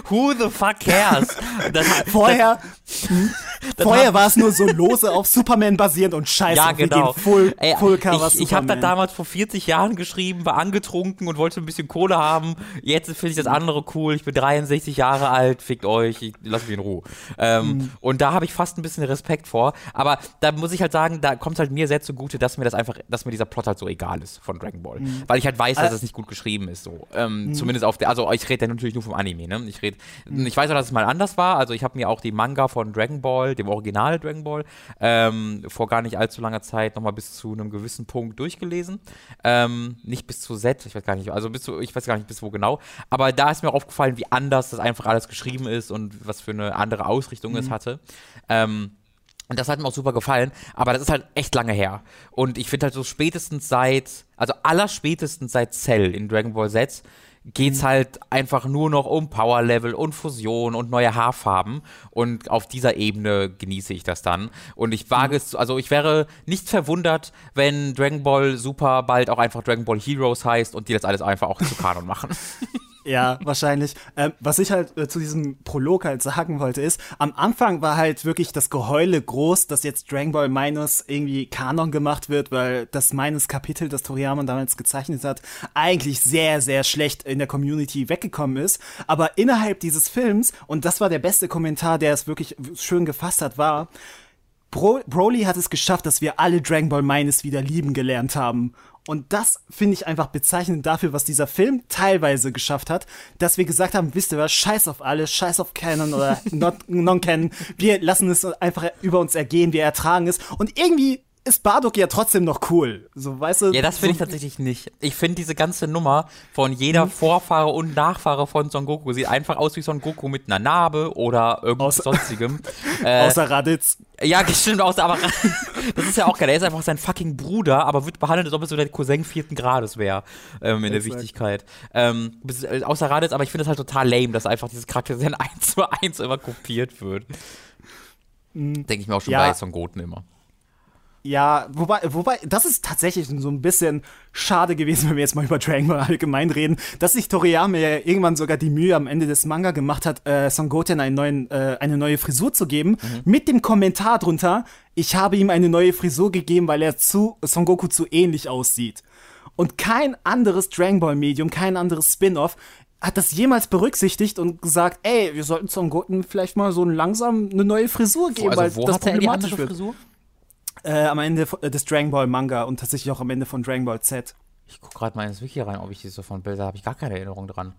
Who the fuck cares? Das, vorher das, vorher war es nur so lose auf Superman basierend und scheiße, ja, genau. full, Ey, full cover Ich, ich habe da damals vor 40 Jahren geschrieben, war angetrunken und wollte ein bisschen Kohle haben. Jetzt finde ich das andere cool. Ich bin 63 Jahre alt, fickt euch, ich, lasst mich in Ruhe. Ähm, mhm. Und da habe ich fast ein bisschen Respekt vor. Aber da muss ich halt sagen, da kommt halt mir sehr zugute, dass mir das einfach, dass mir dieser Plot halt so egal ist von Dragon Ball. Mhm. Weil ich halt weiß, dass äh, es nicht gut geschrieben ist. So. Ähm, mhm. Zumindest auf der, also ich rede ja natürlich nur vom Anime, ne? Ich rede, mhm. ich weiß auch, dass es mal anders war. Also ich habe mir auch die Manga von Dragon Ball, dem Original Dragon Ball, ähm, vor gar nicht allzu langer Zeit nochmal bis zu einem gewissen Punkt durchgelesen. Ähm, nicht bis zu Z, ich weiß gar nicht, also bis zu, ich weiß gar nicht bis wo genau. Aber da ist mir auch aufgefallen, wie anders das einfach alles geschrieben ist und was für eine andere Ausrichtung mhm. es hatte. Ähm, und das hat mir auch super gefallen, aber das ist halt echt lange her. Und ich finde halt so spätestens seit, also aller spätestens seit Cell in Dragon Ball Z geht's mhm. halt einfach nur noch um Power Level und Fusion und neue Haarfarben und auf dieser Ebene genieße ich das dann und ich wage mhm. es, also ich wäre nicht verwundert, wenn Dragon Ball Super bald auch einfach Dragon Ball Heroes heißt und die das alles einfach auch zu Kanon machen. Ja, wahrscheinlich. Ähm, was ich halt äh, zu diesem Prolog halt sagen wollte, ist, am Anfang war halt wirklich das Geheule groß, dass jetzt Dragon Ball Minus irgendwie Kanon gemacht wird, weil das Minus Kapitel, das Toriyama damals gezeichnet hat, eigentlich sehr, sehr schlecht in der Community weggekommen ist. Aber innerhalb dieses Films, und das war der beste Kommentar, der es wirklich schön gefasst hat, war, Bro Broly hat es geschafft, dass wir alle Dragon Ball Minus wieder lieben gelernt haben. Und das finde ich einfach bezeichnend dafür, was dieser Film teilweise geschafft hat, dass wir gesagt haben, wisst ihr was, scheiß auf alles, scheiß auf Canon oder Non-Canon, wir lassen es einfach über uns ergehen, wir ertragen es. Und irgendwie ist Bardock ja trotzdem noch cool. So, weißt du? Ja, das finde ich tatsächlich nicht. Ich finde diese ganze Nummer von jeder mhm. Vorfahre und Nachfahre von Son Goku sieht einfach aus wie Son Goku mit einer Narbe oder irgendwas außer, sonstigem. äh, außer Raditz. Ja, stimmt, außer, aber das ist ja auch geil. Er ist einfach sein fucking Bruder, aber wird behandelt, als ob er so der Cousin vierten Grades wäre, ähm, in der Wichtigkeit. Ähm, äh, außer Raditz, aber ich finde es halt total lame, dass einfach dieses Charakter sehr eins zu eins immer kopiert wird. Mhm. Denke ich mir auch schon ja. bei Son Goten immer. Ja, wobei, wobei, das ist tatsächlich so ein bisschen schade gewesen, wenn wir jetzt mal über Dragon Ball allgemein reden, dass sich Toriyama ja irgendwann sogar die Mühe am Ende des Manga gemacht hat, äh, Son Goten einen neuen, äh, eine neue Frisur zu geben, mhm. mit dem Kommentar drunter, ich habe ihm eine neue Frisur gegeben, weil er zu Son Goku zu ähnlich aussieht. Und kein anderes Dragon Ball Medium, kein anderes Spin-off hat das jemals berücksichtigt und gesagt, ey, wir sollten Son Goten vielleicht mal so langsam eine neue Frisur geben, also, weil das problematisch andere Frisur? Äh, am Ende äh, des Dragon Ball Manga und tatsächlich auch am Ende von Dragon Ball Z. Ich guck gerade mal ins Wiki rein, ob ich die so von Bilder habe ich gar keine Erinnerung dran.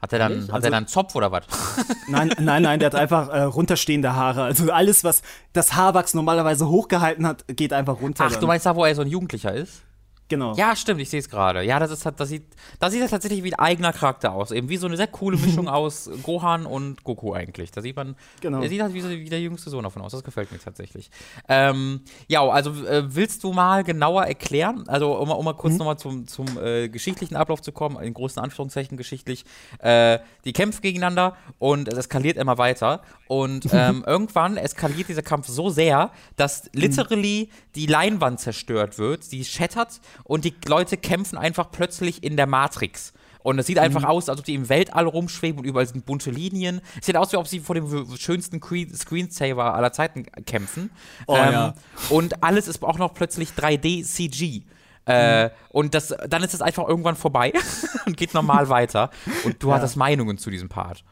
Hat er dann, Ehrlich? hat also, er dann Zopf oder was? Nein, nein, nein, der hat einfach äh, runterstehende Haare. Also alles, was das Haarwachs normalerweise hochgehalten hat, geht einfach runter. Ach, dann. du meinst da, wo er so ein Jugendlicher ist? Genau. Ja, stimmt, ich sehe es gerade. Ja, das ist das sieht, das sieht tatsächlich wie ein eigener Charakter aus. Eben wie so eine sehr coole Mischung aus Gohan und Goku eigentlich. Da sieht man, genau. er sieht halt wie, so, wie der jüngste Sohn davon aus. Das gefällt mir tatsächlich. Ähm, ja, also äh, willst du mal genauer erklären, also um, um mal kurz mhm. nochmal zum, zum äh, geschichtlichen Ablauf zu kommen, in großen Anführungszeichen geschichtlich, äh, die kämpfen gegeneinander und es eskaliert immer weiter. Und ähm, irgendwann eskaliert dieser Kampf so sehr, dass literally die Leinwand zerstört wird, die schettert und die Leute kämpfen einfach plötzlich in der Matrix. Und es sieht einfach mhm. aus, als ob die im Weltall rumschweben und überall sind bunte Linien. Es sieht aus, wie ob sie vor dem schönsten Screensaver aller Zeiten kämpfen. Oh, ähm, ja. Und alles ist auch noch plötzlich 3D-CG. Äh, mhm. Und das, dann ist es einfach irgendwann vorbei und geht normal weiter. Und du ja. hattest Meinungen zu diesem Part.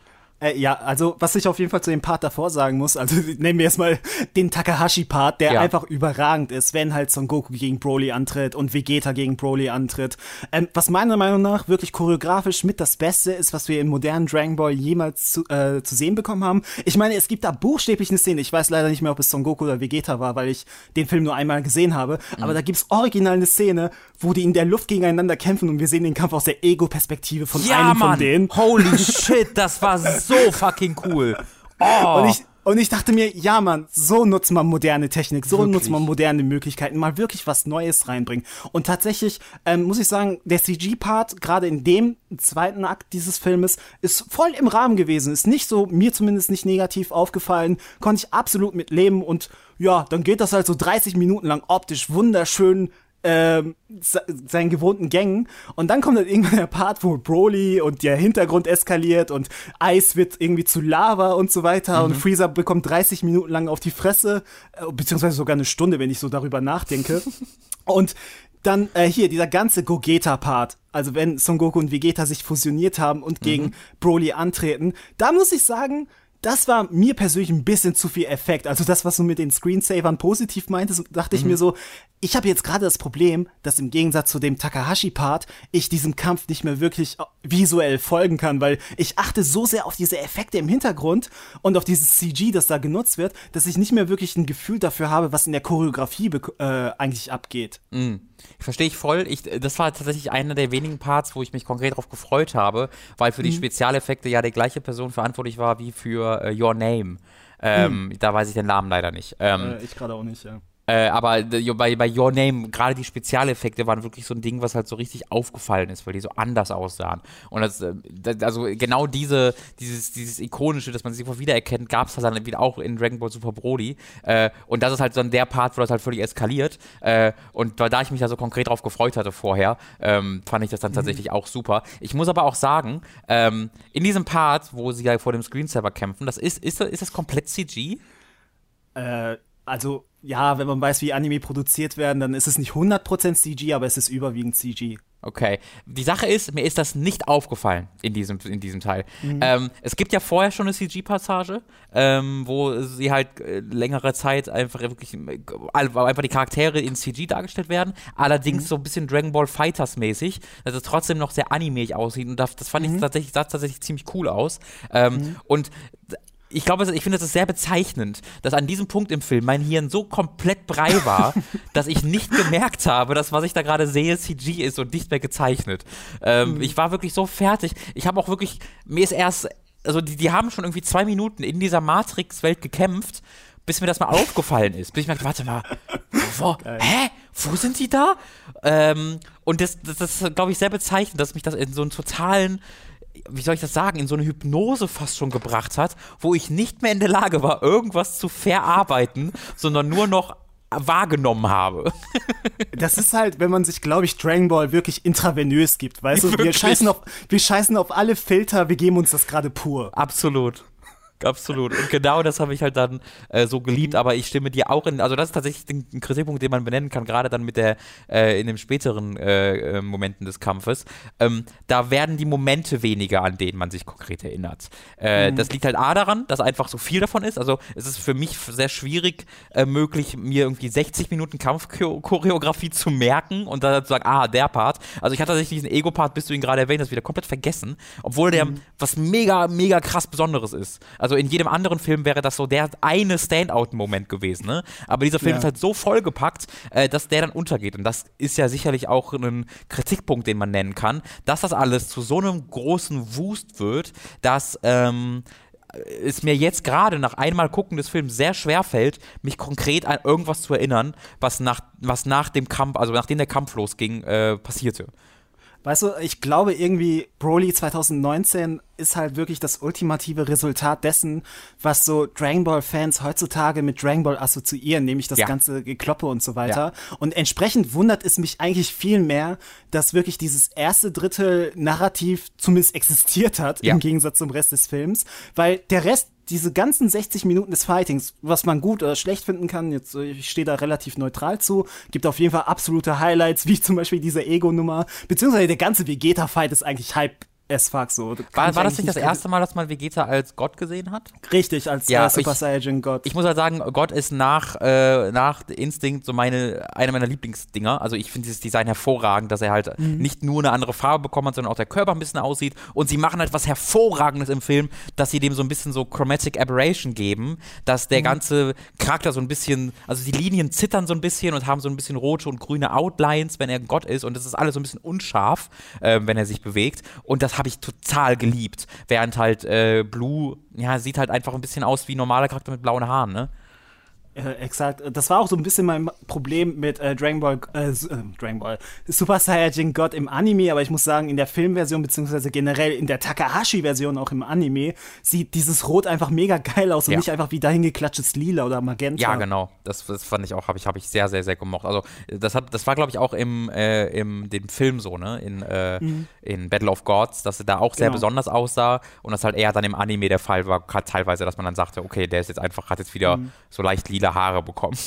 Äh, ja, also was ich auf jeden Fall zu dem Part davor sagen muss, also nehmen wir erstmal den Takahashi-Part, der ja. einfach überragend ist, wenn halt Son Goku gegen Broly antritt und Vegeta gegen Broly antritt. Ähm, was meiner Meinung nach wirklich choreografisch mit das Beste ist, was wir in modernen Dragon Ball jemals zu, äh, zu sehen bekommen haben. Ich meine, es gibt da buchstäblich eine Szene, ich weiß leider nicht mehr, ob es Son Goku oder Vegeta war, weil ich den Film nur einmal gesehen habe, mhm. aber da gibt's original eine Szene, wo die in der Luft gegeneinander kämpfen und wir sehen den Kampf aus der Ego-Perspektive von ja, einem Mann. von denen. Holy shit, das war so fucking cool. Oh. Und ich, und ich dachte mir, ja, Mann, so nutzt man moderne Technik, so wirklich? nutzt man moderne Möglichkeiten, mal wirklich was Neues reinbringen. Und tatsächlich ähm, muss ich sagen, der CG-Part, gerade in dem zweiten Akt dieses Filmes, ist voll im Rahmen gewesen. Ist nicht so, mir zumindest nicht negativ aufgefallen, konnte ich absolut mit leben und ja, dann geht das halt so 30 Minuten lang optisch wunderschön ähm, seinen gewohnten Gängen. Und dann kommt dann irgendwann der Part, wo Broly und der Hintergrund eskaliert und Eis wird irgendwie zu Lava und so weiter. Mhm. Und Freezer bekommt 30 Minuten lang auf die Fresse, äh, beziehungsweise sogar eine Stunde, wenn ich so darüber nachdenke. und dann äh, hier dieser ganze Gogeta-Part, also wenn Son Goku und Vegeta sich fusioniert haben und gegen mhm. Broly antreten, da muss ich sagen, das war mir persönlich ein bisschen zu viel Effekt. Also das, was du mit den Screensavern positiv meintest, dachte mhm. ich mir so, ich habe jetzt gerade das Problem, dass im Gegensatz zu dem Takahashi-Part ich diesem Kampf nicht mehr wirklich visuell folgen kann, weil ich achte so sehr auf diese Effekte im Hintergrund und auf dieses CG, das da genutzt wird, dass ich nicht mehr wirklich ein Gefühl dafür habe, was in der Choreografie äh, eigentlich abgeht. Mhm. Verstehe ich voll. Ich, das war tatsächlich einer der wenigen Parts, wo ich mich konkret darauf gefreut habe, weil für mhm. die Spezialeffekte ja die gleiche Person verantwortlich war wie für uh, Your Name. Ähm, mhm. Da weiß ich den Namen leider nicht. Ähm, äh, ich gerade auch nicht, ja. Äh, aber bei, bei Your Name, gerade die Spezialeffekte waren wirklich so ein Ding, was halt so richtig aufgefallen ist, weil die so anders aussahen. Und das, äh, das also genau diese, dieses, dieses ikonische, dass man sich einfach wiedererkennt, gab es halt dann wieder auch in Dragon Ball Super Broly. Äh, und das ist halt dann der Part, wo das halt völlig eskaliert. Äh, und da ich mich da so konkret drauf gefreut hatte vorher, ähm, fand ich das dann mhm. tatsächlich auch super. Ich muss aber auch sagen, ähm, in diesem Part, wo sie ja vor dem Screensaver kämpfen, das ist, ist, ist das komplett CG? Äh, also ja, wenn man weiß, wie Anime produziert werden, dann ist es nicht 100% CG, aber es ist überwiegend CG. Okay. Die Sache ist, mir ist das nicht aufgefallen in diesem, in diesem Teil. Mhm. Ähm, es gibt ja vorher schon eine CG-Passage, ähm, wo sie halt äh, längere Zeit einfach wirklich äh, einfach die Charaktere in CG dargestellt werden. Allerdings mhm. so ein bisschen Dragon Ball Fighters mäßig, dass es trotzdem noch sehr animeig aussieht. Und das, das fand mhm. ich tatsächlich, sah tatsächlich ziemlich cool aus. Ähm, mhm. Und ich glaube, ich finde es sehr bezeichnend, dass an diesem Punkt im Film mein Hirn so komplett brei war, dass ich nicht gemerkt habe, dass was ich da gerade sehe CG ist und nicht mehr gezeichnet. Ähm, mhm. Ich war wirklich so fertig. Ich habe auch wirklich, mir ist erst, also die, die haben schon irgendwie zwei Minuten in dieser Matrix-Welt gekämpft, bis mir das mal aufgefallen ist. Bis ich mir dachte, warte mal, wo, hä? Wo sind die da? Ähm, und das, das, das ist, glaube ich, sehr bezeichnend, dass mich das in so einen totalen wie soll ich das sagen, in so eine Hypnose fast schon gebracht hat, wo ich nicht mehr in der Lage war, irgendwas zu verarbeiten, sondern nur noch wahrgenommen habe. das ist halt, wenn man sich, glaube ich, Dragon Ball wirklich intravenös gibt, weißt du, wir scheißen, auf, wir scheißen auf alle Filter, wir geben uns das gerade pur. Absolut. Absolut. Und genau das habe ich halt dann äh, so geliebt, aber ich stimme dir auch in, also das ist tatsächlich ein Kritikpunkt, den man benennen kann, gerade dann mit der, äh, in den späteren äh, äh, Momenten des Kampfes. Ähm, da werden die Momente weniger, an denen man sich konkret erinnert. Äh, mhm. Das liegt halt A daran, dass einfach so viel davon ist. Also es ist für mich sehr schwierig äh, möglich, mir irgendwie 60 Minuten Kampfchoreografie zu merken und dann zu sagen, ah, der Part. Also ich hatte tatsächlich diesen Ego-Part, bis du ihn gerade erwähnt hast, wieder komplett vergessen, obwohl der mhm. was mega, mega krass Besonderes ist. Also also in jedem anderen Film wäre das so der eine Standout-Moment gewesen, ne? Aber dieser Film ja. ist halt so vollgepackt, äh, dass der dann untergeht. Und das ist ja sicherlich auch ein Kritikpunkt, den man nennen kann, dass das alles zu so einem großen Wust wird, dass ähm, es mir jetzt gerade nach einmal gucken des Films sehr schwer fällt, mich konkret an irgendwas zu erinnern, was nach, was nach dem Kampf, also nachdem der Kampf losging, äh, passierte. Weißt du, ich glaube irgendwie, Broly 2019 ist halt wirklich das ultimative Resultat dessen, was so Dragon Ball Fans heutzutage mit Dragon Ball assoziieren, nämlich das ja. ganze Gekloppe und so weiter. Ja. Und entsprechend wundert es mich eigentlich viel mehr, dass wirklich dieses erste Drittel Narrativ zumindest existiert hat, ja. im Gegensatz zum Rest des Films, weil der Rest diese ganzen 60 Minuten des Fightings, was man gut oder schlecht finden kann, jetzt ich stehe da relativ neutral zu, gibt auf jeden Fall absolute Highlights, wie zum Beispiel diese Ego-Nummer, beziehungsweise der ganze Vegeta-Fight ist eigentlich Hype as fuck so. War, war das nicht das erste Mal, dass man Vegeta als Gott gesehen hat? Richtig, als ja, äh, Super ich, Saiyan Gott. Ich muss halt sagen, Gott ist nach, äh, nach Instinct so meine, eine meiner Lieblingsdinger. Also ich finde dieses Design hervorragend, dass er halt mhm. nicht nur eine andere Farbe bekommen hat, sondern auch der Körper ein bisschen aussieht. Und sie machen halt was Hervorragendes im Film, dass sie dem so ein bisschen so Chromatic Aberration geben, dass der mhm. ganze Charakter so ein bisschen, also die Linien zittern so ein bisschen und haben so ein bisschen rote und grüne Outlines, wenn er Gott ist. Und das ist alles so ein bisschen unscharf, äh, wenn er sich bewegt. Und das habe ich total geliebt. Während halt äh, Blue, ja, sieht halt einfach ein bisschen aus wie ein normaler Charakter mit blauen Haaren, ne? Äh, exakt. Das war auch so ein bisschen mein Problem mit äh, Dragon Ball, äh, äh, Dragon Ball, Super Saiyajin God im Anime, aber ich muss sagen, in der Filmversion, beziehungsweise generell in der Takahashi-Version auch im Anime, sieht dieses Rot einfach mega geil aus und ja. nicht einfach wie dahingeklatschtes Lila oder Magenta. Ja, genau. Das, das fand ich auch, habe ich, hab ich sehr, sehr, sehr gemocht. Also, das, hat, das war, glaube ich, auch im, äh, im dem Film so, ne? In, äh, mhm. in Battle of Gods, dass er da auch sehr genau. besonders aussah und das halt eher dann im Anime der Fall war, teilweise, dass man dann sagte, okay, der ist jetzt einfach, hat jetzt wieder mhm. so leicht lila Haare bekommen.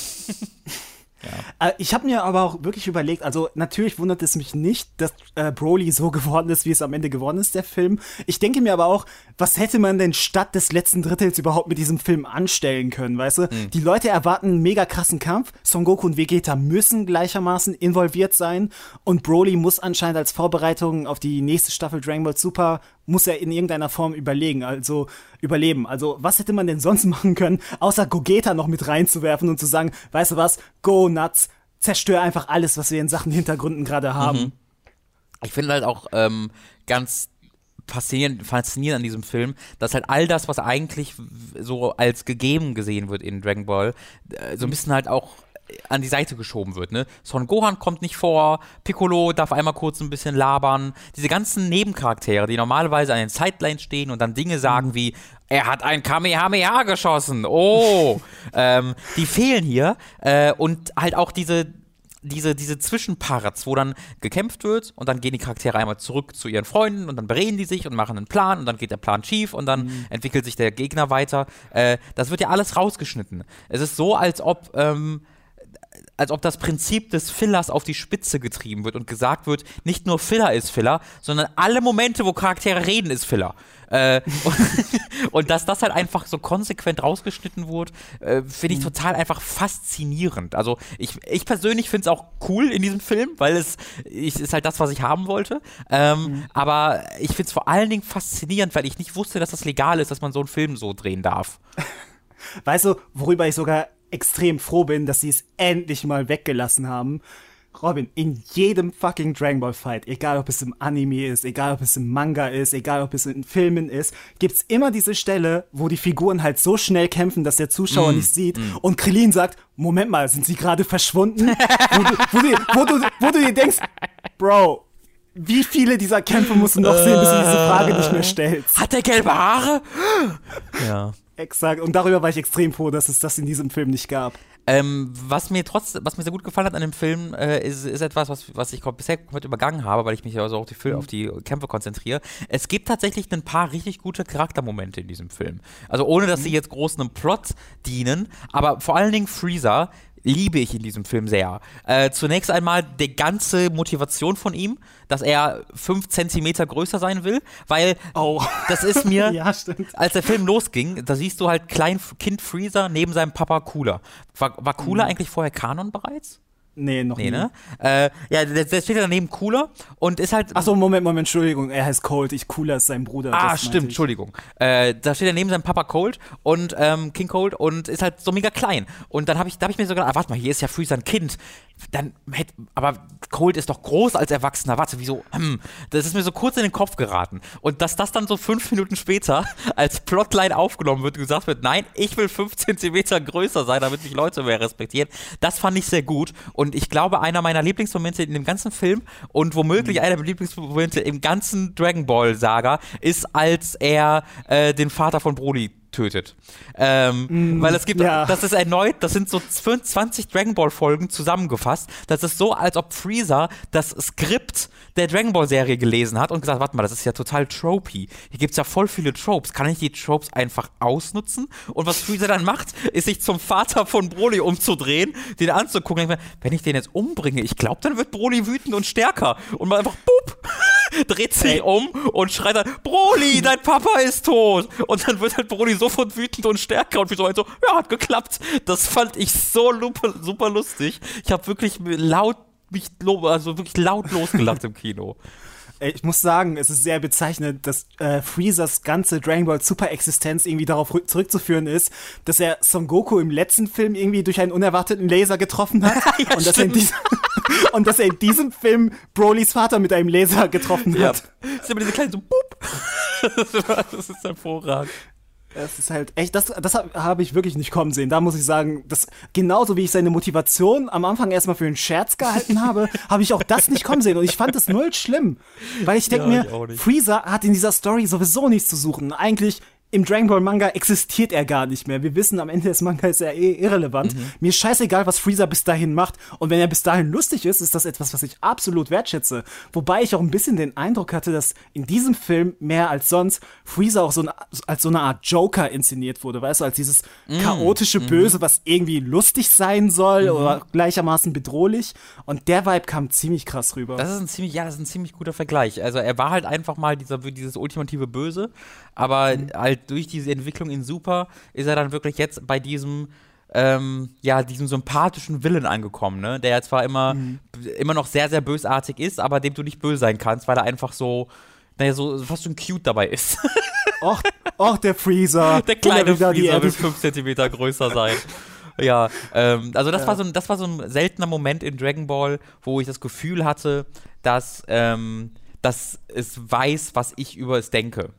Ja. Äh, ich habe mir aber auch wirklich überlegt, also natürlich wundert es mich nicht, dass äh, Broly so geworden ist, wie es am Ende geworden ist, der Film. Ich denke mir aber auch, was hätte man denn statt des letzten Drittels überhaupt mit diesem Film anstellen können, weißt du? Mhm. Die Leute erwarten einen mega krassen Kampf, Son Goku und Vegeta müssen gleichermaßen involviert sein und Broly muss anscheinend als Vorbereitung auf die nächste Staffel Dragon Ball Super muss er in irgendeiner Form überlegen, also überleben. Also was hätte man denn sonst machen können, außer Gogeta noch mit reinzuwerfen und zu sagen, weißt du was, go nuts, zerstör einfach alles, was wir in Sachen Hintergründen gerade haben. Mhm. Ich finde halt auch ähm, ganz faszinierend, faszinierend an diesem Film, dass halt all das, was eigentlich so als gegeben gesehen wird in Dragon Ball, äh, so ein bisschen halt auch an die Seite geschoben wird. Ne? Son Gohan kommt nicht vor, Piccolo darf einmal kurz ein bisschen labern. Diese ganzen Nebencharaktere, die normalerweise an den Sidelines stehen und dann Dinge sagen mhm. wie, er hat ein Kamehameha geschossen, oh, ähm, die fehlen hier. Äh, und halt auch diese, diese, diese Zwischenparts, wo dann gekämpft wird und dann gehen die Charaktere einmal zurück zu ihren Freunden und dann bereden die sich und machen einen Plan und dann geht der Plan schief und dann mhm. entwickelt sich der Gegner weiter. Äh, das wird ja alles rausgeschnitten. Es ist so, als ob ähm, als ob das Prinzip des Fillers auf die Spitze getrieben wird und gesagt wird, nicht nur Filler ist Filler, sondern alle Momente, wo Charaktere reden, ist Filler. Äh, und, und, dass das halt einfach so konsequent rausgeschnitten wurde, äh, finde ich mhm. total einfach faszinierend. Also ich, ich persönlich finde es auch cool in diesem Film, weil es ich, ist halt das, was ich haben wollte. Ähm, mhm. Aber ich finde es vor allen Dingen faszinierend, weil ich nicht wusste, dass das legal ist, dass man so einen Film so drehen darf. Weißt du, worüber ich sogar extrem froh bin, dass sie es endlich mal weggelassen haben? Robin, in jedem fucking Dragon Ball Fight, egal ob es im Anime ist, egal ob es im Manga ist, egal ob es in Filmen ist, gibt's immer diese Stelle, wo die Figuren halt so schnell kämpfen, dass der Zuschauer mm, nicht sieht mm. und Krillin sagt, Moment mal, sind sie gerade verschwunden? wo, du, wo, du, wo, du, wo du dir denkst, Bro, wie viele dieser Kämpfe musst du noch sehen, bis du diese Frage nicht mehr stellst? Hat der gelbe Haare? ja. Exakt. Und darüber war ich extrem froh, dass es das in diesem Film nicht gab. Ähm, was mir trotzdem, was mir sehr gut gefallen hat an dem Film, äh, ist, ist etwas, was, was ich bisher komplett übergangen habe, weil ich mich also auf die, mhm. auf die Kämpfe konzentriere. Es gibt tatsächlich ein paar richtig gute Charaktermomente in diesem Film. Also ohne, dass mhm. sie jetzt groß einem Plot dienen, aber vor allen Dingen Freezer liebe ich in diesem Film sehr. Äh, zunächst einmal die ganze Motivation von ihm, dass er fünf Zentimeter größer sein will, weil oh. das ist mir, ja, als der Film losging, da siehst du halt Kleinkind Freezer neben seinem Papa Cooler. War, war Cooler mhm. eigentlich vorher Kanon bereits? Nee, noch nee, nie. Ne? Äh, ja, der, der, steht daneben Cooler und ist halt. Achso, Moment, Moment, Entschuldigung. Er heißt Cold. Ich Cooler ist sein Bruder. Ah, stimmt, Entschuldigung. Äh, da steht er neben seinem Papa Cold und ähm, King Cold und ist halt so mega klein. Und dann habe ich, da hab ich mir so gedacht, ah, warte mal, hier ist ja Freezer ein Kind dann hätte, aber Cold ist doch groß als Erwachsener. Warte, wieso? Hm, das ist mir so kurz in den Kopf geraten. Und dass das dann so fünf Minuten später als Plotline aufgenommen wird und gesagt wird, nein, ich will fünf Zentimeter größer sein, damit mich Leute mehr respektieren. Das fand ich sehr gut. Und ich glaube, einer meiner Lieblingsmomente in dem ganzen Film und womöglich mhm. einer der Lieblingsmomente im ganzen Dragon Ball Saga ist, als er äh, den Vater von Broly tötet. Ähm, mm, weil es gibt, ja. das ist erneut, das sind so 20 Dragon Ball Folgen zusammengefasst. Das ist so, als ob Freezer das Skript der Dragon Ball Serie gelesen hat und gesagt, warte mal, das ist ja total tropey. Hier gibt's ja voll viele Tropes. Kann ich die Tropes einfach ausnutzen? Und was Freezer dann macht, ist sich zum Vater von Broly umzudrehen, den anzugucken. Mir, wenn ich den jetzt umbringe, ich glaube, dann wird Broly wütend und stärker. Und man einfach, boop, dreht sich Ey. um und schreit dann, Broly, dein Papa ist tot. Und dann wird halt Broly sofort wütend und stärker und wie so, halt so ja, hat geklappt. Das fand ich so super, super lustig. Ich habe wirklich laut mich also wirklich laut losgelacht im Kino. Ich muss sagen, es ist sehr bezeichnend, dass äh, Freezers ganze Dragon Ball Super Existenz irgendwie darauf zurückzuführen ist, dass er Son Goku im letzten Film irgendwie durch einen unerwarteten Laser getroffen hat ja, und, dass er in diesem, und dass er in diesem Film Brolys Vater mit einem Laser getroffen hat. Ja. Das ist immer diese kleine so Boop. das ist hervorragend. Es ist halt echt, das, das habe hab ich wirklich nicht kommen sehen. Da muss ich sagen, das, genauso wie ich seine Motivation am Anfang erstmal für einen Scherz gehalten habe, habe ich auch das nicht kommen sehen. Und ich fand das null schlimm. Weil ich denke ja, mir, Freezer hat in dieser Story sowieso nichts zu suchen. Eigentlich im Dragon Ball Manga existiert er gar nicht mehr. Wir wissen, am Ende des Manga ist er eh irrelevant. Mhm. Mir ist scheißegal, was Freezer bis dahin macht. Und wenn er bis dahin lustig ist, ist das etwas, was ich absolut wertschätze. Wobei ich auch ein bisschen den Eindruck hatte, dass in diesem Film mehr als sonst Freezer auch so eine, als so eine Art Joker inszeniert wurde. Weißt du, als dieses mhm. chaotische mhm. Böse, was irgendwie lustig sein soll mhm. oder gleichermaßen bedrohlich. Und der Vibe kam ziemlich krass rüber. Das ist ein ziemlich, ja, das ist ein ziemlich guter Vergleich. Also er war halt einfach mal dieser, dieses ultimative Böse, aber mhm. halt durch diese Entwicklung in Super ist er dann wirklich jetzt bei diesem ähm, ja, diesem sympathischen Willen angekommen, ne? Der ja zwar immer, mhm. immer noch sehr, sehr bösartig ist, aber dem du nicht böse sein kannst, weil er einfach so, naja, so fast schon cute dabei ist. Och, och der Freezer. Der kleine Freezer will 5 cm größer sein. ja, ähm, also das, ja. War so ein, das war so ein seltener Moment in Dragon Ball, wo ich das Gefühl hatte, dass ähm, dass es weiß, was ich über es denke.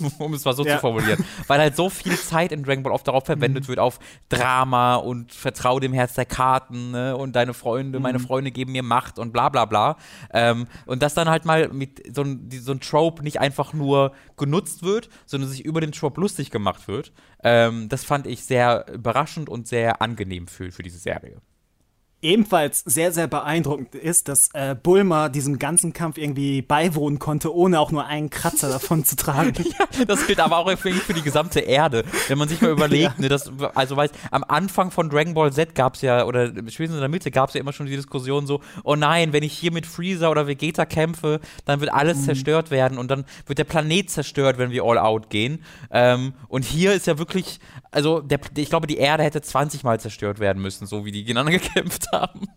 um es mal so ja. zu formulieren. Weil halt so viel Zeit in Dragon Ball oft darauf verwendet mhm. wird, auf Drama und vertraue dem Herz der Karten ne? und deine Freunde, mhm. meine Freunde geben mir Macht und bla bla bla. Ähm, und dass dann halt mal mit so ein, so ein Trope nicht einfach nur genutzt wird, sondern sich über den Trope lustig gemacht wird, ähm, das fand ich sehr überraschend und sehr angenehm für, für diese Serie. Ebenfalls sehr, sehr beeindruckend ist, dass äh, Bulma diesem ganzen Kampf irgendwie beiwohnen konnte, ohne auch nur einen Kratzer davon zu tragen. ja, das gilt aber auch für, für die gesamte Erde. Wenn man sich mal überlegt, ja. ne, dass, also weiß, am Anfang von Dragon Ball Z gab es ja, oder spätestens in der Mitte gab es ja immer schon die Diskussion so, oh nein, wenn ich hier mit Freezer oder Vegeta kämpfe, dann wird alles mhm. zerstört werden und dann wird der Planet zerstört, wenn wir all out gehen. Ähm, und hier ist ja wirklich, also der, ich glaube, die Erde hätte 20 Mal zerstört werden müssen, so wie die gegeneinander gekämpft haben.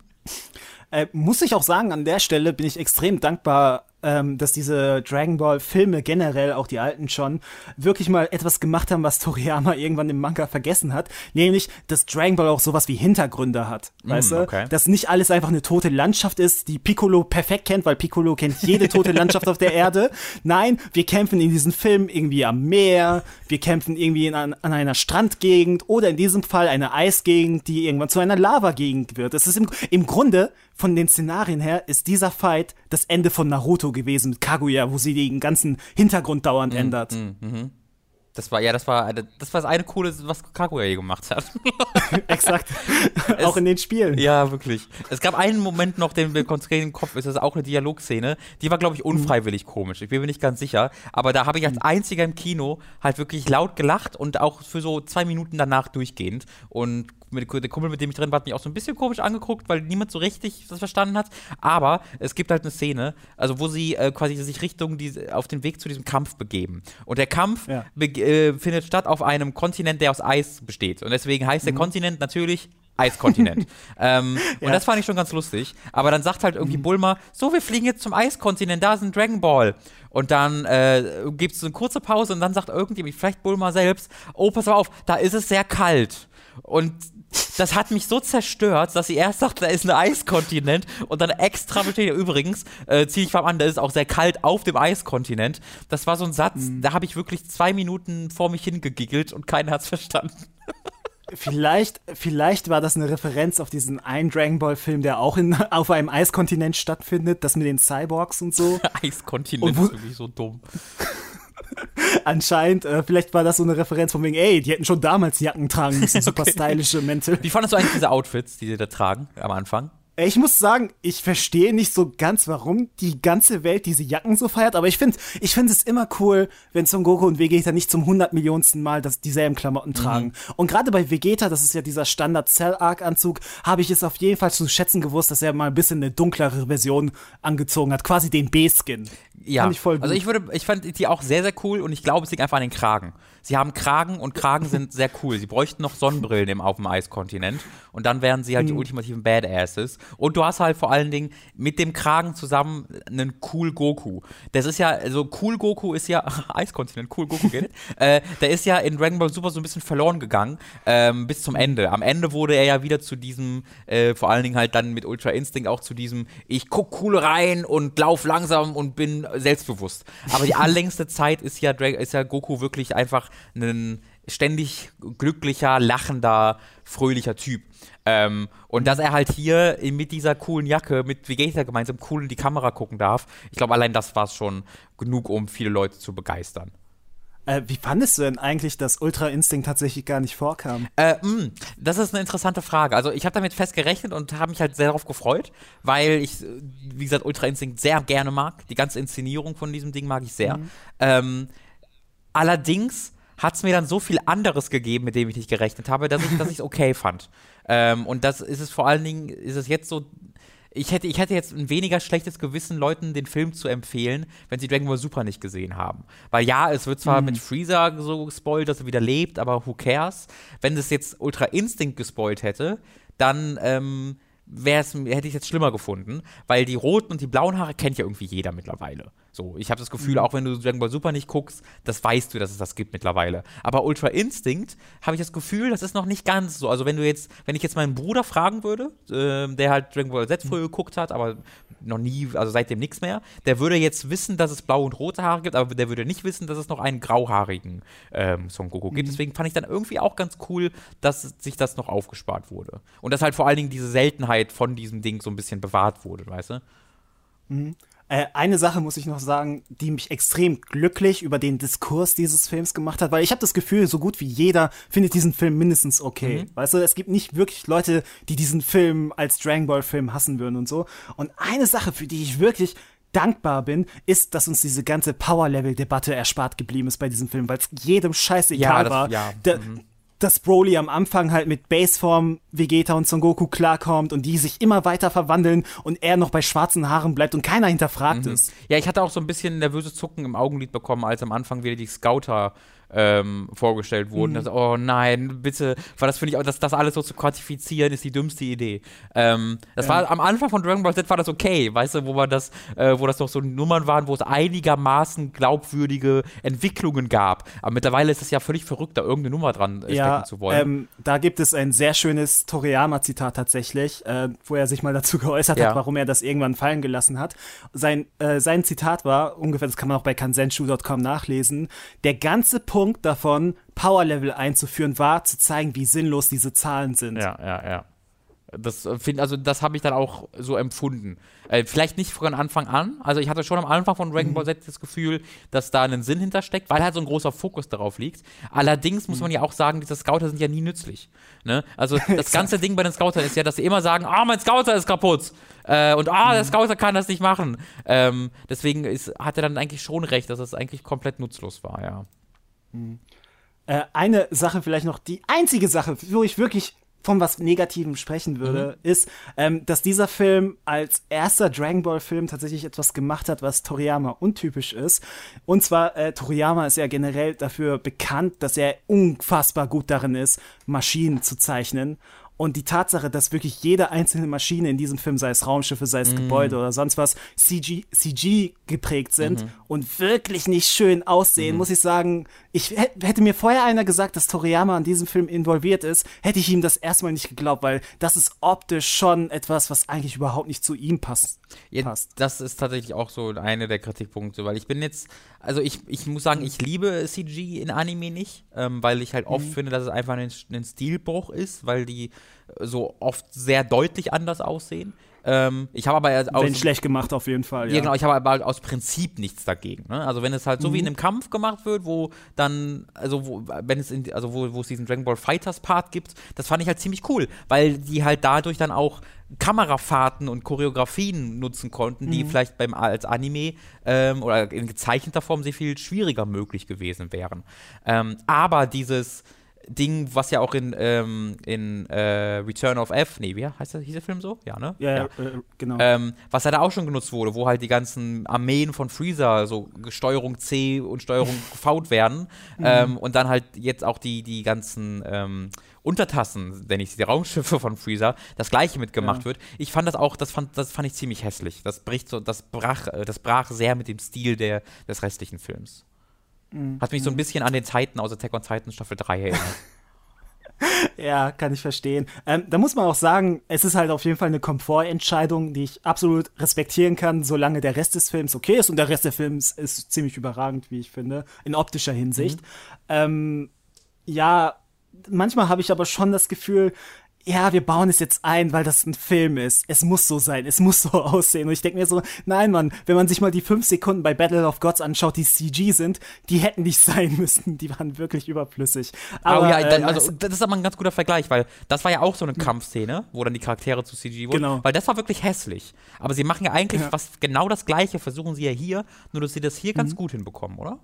Äh, muss ich auch sagen, an der Stelle bin ich extrem dankbar ähm, dass diese Dragon Ball Filme generell, auch die alten schon, wirklich mal etwas gemacht haben, was Toriyama irgendwann im Manga vergessen hat, nämlich, dass Dragon Ball auch sowas wie Hintergründe hat, mm, weißt du? Okay. Dass nicht alles einfach eine tote Landschaft ist, die Piccolo perfekt kennt, weil Piccolo kennt jede tote Landschaft auf der Erde. Nein, wir kämpfen in diesen Filmen irgendwie am Meer, wir kämpfen irgendwie in, an, an einer Strandgegend oder in diesem Fall eine Eisgegend, die irgendwann zu einer Lavagegend wird. Es ist im, im Grunde von den Szenarien her ist dieser Fight das Ende von Naruto gewesen mit Kaguya, wo sie den ganzen Hintergrund dauernd mm, ändert. Mm, mm, das war, ja, das war, das war das eine coole, was Kaguya hier gemacht hat. Exakt. Es, auch in den Spielen. Ja, wirklich. Es gab einen Moment noch, den mir konzentriert im Kopf ist, das auch eine Dialogszene. Die war, glaube ich, unfreiwillig mhm. komisch. Ich bin mir nicht ganz sicher. Aber da habe ich als einziger im Kino halt wirklich laut gelacht und auch für so zwei Minuten danach durchgehend. Und der Kumpel, mit dem ich drin war, hat mich auch so ein bisschen komisch angeguckt, weil niemand so richtig das verstanden hat. Aber es gibt halt eine Szene, also wo sie äh, quasi sich Richtung diese, auf den Weg zu diesem Kampf begeben. Und der Kampf ja. Äh, findet statt auf einem Kontinent, der aus Eis besteht. Und deswegen heißt mhm. der Kontinent natürlich Eiskontinent. ähm, ja. Und das fand ich schon ganz lustig. Aber dann sagt halt irgendwie mhm. Bulma, so, wir fliegen jetzt zum Eiskontinent, da ist ein Dragon Ball. Und dann äh, gibt es eine kurze Pause und dann sagt irgendjemand, vielleicht Bulma selbst, oh, pass auf, da ist es sehr kalt. Und das hat mich so zerstört, dass sie erst sagt, da ist ein Eiskontinent und dann extra besteht. Übrigens, äh, ziehe ich mal an, da ist auch sehr kalt auf dem Eiskontinent. Das war so ein Satz, mhm. da habe ich wirklich zwei Minuten vor mich hingegiggelt und keiner hat es verstanden. Vielleicht, vielleicht war das eine Referenz auf diesen einen Dragon Ball Film, der auch in, auf einem Eiskontinent stattfindet, das mit den Cyborgs und so. Eiskontinent und ist wirklich so dumm. Anscheinend, äh, vielleicht war das so eine Referenz von wegen, ey, die hätten schon damals Jacken tragen müssen, super okay. stylische Mäntel. Wie fandest du eigentlich diese Outfits, die sie da tragen am Anfang? Ich muss sagen, ich verstehe nicht so ganz, warum die ganze Welt diese Jacken so feiert, aber ich finde ich finde es immer cool, wenn Son Goku und Vegeta nicht zum hundertmillionsten Mal das, dieselben Klamotten mhm. tragen. Und gerade bei Vegeta, das ist ja dieser Standard Cell Arc Anzug, habe ich es auf jeden Fall zu schätzen gewusst, dass er mal ein bisschen eine dunklere Version angezogen hat, quasi den B-Skin. Ja, ich also ich würde, ich fand die auch sehr, sehr cool und ich glaube, es liegt einfach an den Kragen. Sie haben Kragen und Kragen sind sehr cool. Sie bräuchten noch Sonnenbrillen im, auf dem Eiskontinent und dann wären sie halt mhm. die ultimativen Badasses. Und du hast halt vor allen Dingen mit dem Kragen zusammen einen Cool Goku. Das ist ja, also Cool Goku ist ja, Eiskontinent, Cool Goku, geht äh, Der ist ja in Dragon Ball Super so ein bisschen verloren gegangen, ähm, bis zum Ende. Am Ende wurde er ja wieder zu diesem, äh, vor allen Dingen halt dann mit Ultra Instinct auch zu diesem, ich guck cool rein und lauf langsam und bin selbstbewusst. Aber die allerlängste Zeit ist ja, ist ja Goku wirklich einfach ein ständig glücklicher, lachender, fröhlicher Typ. Ähm, und dass er halt hier mit dieser coolen Jacke, mit Vegeta gemeinsam cool in die Kamera gucken darf, ich glaube, allein das war es schon genug, um viele Leute zu begeistern. Äh, wie fandest du denn eigentlich, dass Ultra Instinct tatsächlich gar nicht vorkam? Äh, mh, hm, das ist eine interessante Frage. Also ich habe damit fest gerechnet und habe mich halt sehr darauf gefreut, weil ich, wie gesagt, Ultra Instinct sehr gerne mag. Die ganze Inszenierung von diesem Ding mag ich sehr. Mhm. Ähm, allerdings hat es mir dann so viel anderes gegeben, mit dem ich nicht gerechnet habe, dass ich es okay fand. Ähm, und das ist es vor allen Dingen, ist es jetzt so, ich hätte, ich hätte jetzt ein weniger schlechtes Gewissen, Leuten den Film zu empfehlen, wenn sie Dragon Ball Super nicht gesehen haben. Weil ja, es wird zwar mhm. mit Freezer so gespoilt, dass er wieder lebt, aber who cares? Wenn es jetzt Ultra Instinct gespoilt hätte, dann ähm, hätte ich es jetzt schlimmer gefunden, weil die roten und die blauen Haare kennt ja irgendwie jeder mittlerweile. So, ich habe das Gefühl, mhm. auch wenn du Dragon Ball Super nicht guckst, das weißt du, dass es das gibt mittlerweile. Aber Ultra Instinct habe ich das Gefühl, das ist noch nicht ganz so. Also wenn du jetzt, wenn ich jetzt meinen Bruder fragen würde, äh, der halt Dragon Ball Z früher mhm. geguckt hat, aber noch nie, also seitdem nichts mehr, der würde jetzt wissen, dass es blaue und rote Haare gibt, aber der würde nicht wissen, dass es noch einen grauhaarigen ähm, Son Goku gibt. Mhm. Deswegen fand ich dann irgendwie auch ganz cool, dass sich das noch aufgespart wurde. Und dass halt vor allen Dingen diese Seltenheit von diesem Ding so ein bisschen bewahrt wurde, weißt du? Mhm. Äh, eine Sache muss ich noch sagen, die mich extrem glücklich über den Diskurs dieses Films gemacht hat, weil ich habe das Gefühl, so gut wie jeder findet diesen Film mindestens okay. Mhm. Weißt du, es gibt nicht wirklich Leute, die diesen Film als Dragon Ball Film hassen würden und so. Und eine Sache, für die ich wirklich dankbar bin, ist, dass uns diese ganze Power-Level-Debatte erspart geblieben ist bei diesem Film, weil es jedem scheißegal ja, das, war. Ja. Der, mhm dass Broly am Anfang halt mit Baseform Vegeta und Son Goku klarkommt und die sich immer weiter verwandeln und er noch bei schwarzen Haaren bleibt und keiner hinterfragt mhm. es. Ja, ich hatte auch so ein bisschen nervöses Zucken im Augenlid bekommen, als am Anfang wieder die Scouter ähm, vorgestellt wurden. Mhm. Das, oh nein, bitte, weil das finde ich auch, dass das alles so zu quantifizieren, ist die dümmste Idee. Ähm, das ja. war am Anfang von Dragon Ball Z war das okay, weißt du, wo man das, äh, wo das noch so Nummern waren, wo es einigermaßen glaubwürdige Entwicklungen gab. Aber mittlerweile ist es ja völlig verrückt, da irgendeine Nummer dran äh, ja, stecken zu wollen. Ähm, da gibt es ein sehr schönes Toriyama-Zitat tatsächlich, äh, wo er sich mal dazu geäußert ja. hat, warum er das irgendwann fallen gelassen hat. Sein, äh, sein Zitat war ungefähr, das kann man auch bei kansenshu.com nachlesen, der ganze Punkt Punkt davon, Power Level einzuführen, war zu zeigen, wie sinnlos diese Zahlen sind. Ja, ja, ja. Das äh, find, also das habe ich dann auch so empfunden. Äh, vielleicht nicht von Anfang an. Also ich hatte schon am Anfang von Dragon mhm. Ball Z das Gefühl, dass da ein Sinn hintersteckt, weil halt so ein großer Fokus darauf liegt. Allerdings muss man ja auch sagen, diese Scouter sind ja nie nützlich. Ne? Also das ganze Ding bei den Scoutern ist ja, dass sie immer sagen, ah, mein Scouter ist kaputt. Äh, und ah, der mhm. Scouter kann das nicht machen. Ähm, deswegen ist, hat er dann eigentlich schon recht, dass es das eigentlich komplett nutzlos war, ja. Äh, eine Sache vielleicht noch, die einzige Sache, wo ich wirklich von was Negativem sprechen würde, mhm. ist, ähm, dass dieser Film als erster Dragon Ball Film tatsächlich etwas gemacht hat, was Toriyama untypisch ist. Und zwar, äh, Toriyama ist ja generell dafür bekannt, dass er unfassbar gut darin ist, Maschinen zu zeichnen. Und die Tatsache, dass wirklich jede einzelne Maschine in diesem Film, sei es Raumschiffe, sei es mhm. Gebäude oder sonst was, CG, CG geprägt sind mhm. und wirklich nicht schön aussehen, mhm. muss ich sagen, ich hätte mir vorher einer gesagt, dass Toriyama an diesem Film involviert ist, hätte ich ihm das erstmal nicht geglaubt, weil das ist optisch schon etwas, was eigentlich überhaupt nicht zu ihm passt. Ja, das ist tatsächlich auch so einer der Kritikpunkte, weil ich bin jetzt, also ich, ich muss sagen, ich liebe CG in Anime nicht, ähm, weil ich halt oft mhm. finde, dass es einfach ein, ein Stilbruch ist, weil die so oft sehr deutlich anders aussehen. Ähm, ich habe aber aus, wenn schlecht gemacht auf jeden Fall. Ja, ja genau. Ich habe aber halt aus Prinzip nichts dagegen. Ne? Also wenn es halt so mhm. wie in einem Kampf gemacht wird, wo dann also wo, wenn es in, also wo, wo es diesen Dragon Ball Fighters Part gibt, das fand ich halt ziemlich cool, weil die halt dadurch dann auch Kamerafahrten und Choreografien nutzen konnten, die mhm. vielleicht beim als Anime ähm, oder in gezeichneter Form sehr viel schwieriger möglich gewesen wären. Ähm, aber dieses Ding, was ja auch in, ähm, in äh, Return of F, nee, wie heißt der, hieß der Film so? Ja, ne? Ja, ja. Äh, genau. Ähm, was ja da auch schon genutzt wurde, wo halt die ganzen Armeen von Freezer, so Steuerung C und Steuerung V werden mhm. ähm, und dann halt jetzt auch die, die ganzen ähm, Untertassen, denn ich die Raumschiffe von Freezer, das gleiche mitgemacht ja. wird. Ich fand das auch, das fand, das fand ich ziemlich hässlich. Das bricht so, das brach, das brach sehr mit dem Stil der, des restlichen Films. Mhm. Hat mich so ein bisschen an den Zeiten aus Attack on Titan Staffel 3 erinnert. ja, kann ich verstehen. Ähm, da muss man auch sagen, es ist halt auf jeden Fall eine Komfortentscheidung, die ich absolut respektieren kann, solange der Rest des Films okay ist. Und der Rest des Films ist ziemlich überragend, wie ich finde, in optischer Hinsicht. Mhm. Ähm, ja, manchmal habe ich aber schon das Gefühl, ja, wir bauen es jetzt ein, weil das ein Film ist. Es muss so sein, es muss so aussehen. Und ich denke mir so, nein, Mann, wenn man sich mal die fünf Sekunden bei Battle of Gods anschaut, die CG sind, die hätten nicht sein müssen. Die waren wirklich überflüssig. Aber, oh ja, dann, äh, also das ist aber ein ganz guter Vergleich, weil das war ja auch so eine Kampfszene, wo dann die Charaktere zu CG wurden. Genau. Weil das war wirklich hässlich. Aber sie machen ja eigentlich ja. was genau das Gleiche, versuchen sie ja hier, nur dass sie das hier mhm. ganz gut hinbekommen, oder?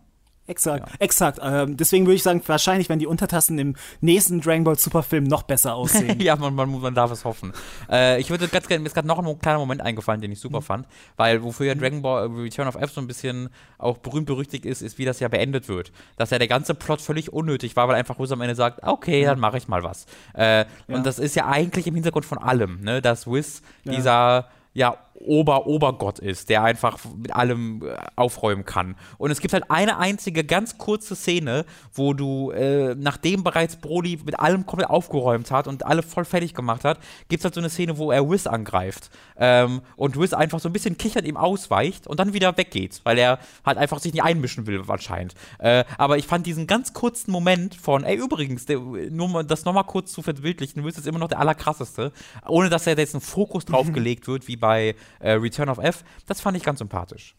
Exakt, ja. exakt. Ähm, deswegen würde ich sagen, wahrscheinlich werden die Untertassen im nächsten Dragon Ball Superfilm noch besser aussehen. ja, man, man, man, darf es hoffen. Äh, ich würde ganz gerne, mir ist gerade noch ein kleiner Moment eingefallen, den ich super mhm. fand, weil wofür ja mhm. Dragon Ball äh, Return of F so ein bisschen auch berühmt berüchtigt ist, ist, wie das ja beendet wird. Dass ja der ganze Plot völlig unnötig war, weil einfach Wiz am Ende sagt, okay, dann mache ich mal was. Äh, ja. Und das ist ja eigentlich im Hintergrund von allem, ne? dass Wiz ja. dieser ja, Ober-Obergott ist, der einfach mit allem äh, aufräumen kann. Und es gibt halt eine einzige ganz kurze Szene, wo du, äh, nachdem bereits Broly mit allem komplett aufgeräumt hat und alle voll fertig gemacht hat, gibt es halt so eine Szene, wo er Wiz angreift. Ähm, und Wiz einfach so ein bisschen kichert ihm ausweicht und dann wieder weggeht, weil er halt einfach sich nicht einmischen will, anscheinend. Äh, aber ich fand diesen ganz kurzen Moment von, ey, übrigens, der, nur mal, das nochmal kurz zu verbildlichen, Wiz ist immer noch der allerkrasseste, ohne dass er jetzt einen Fokus drauf gelegt wird, wie bei äh, Return of F. Das fand ich ganz sympathisch.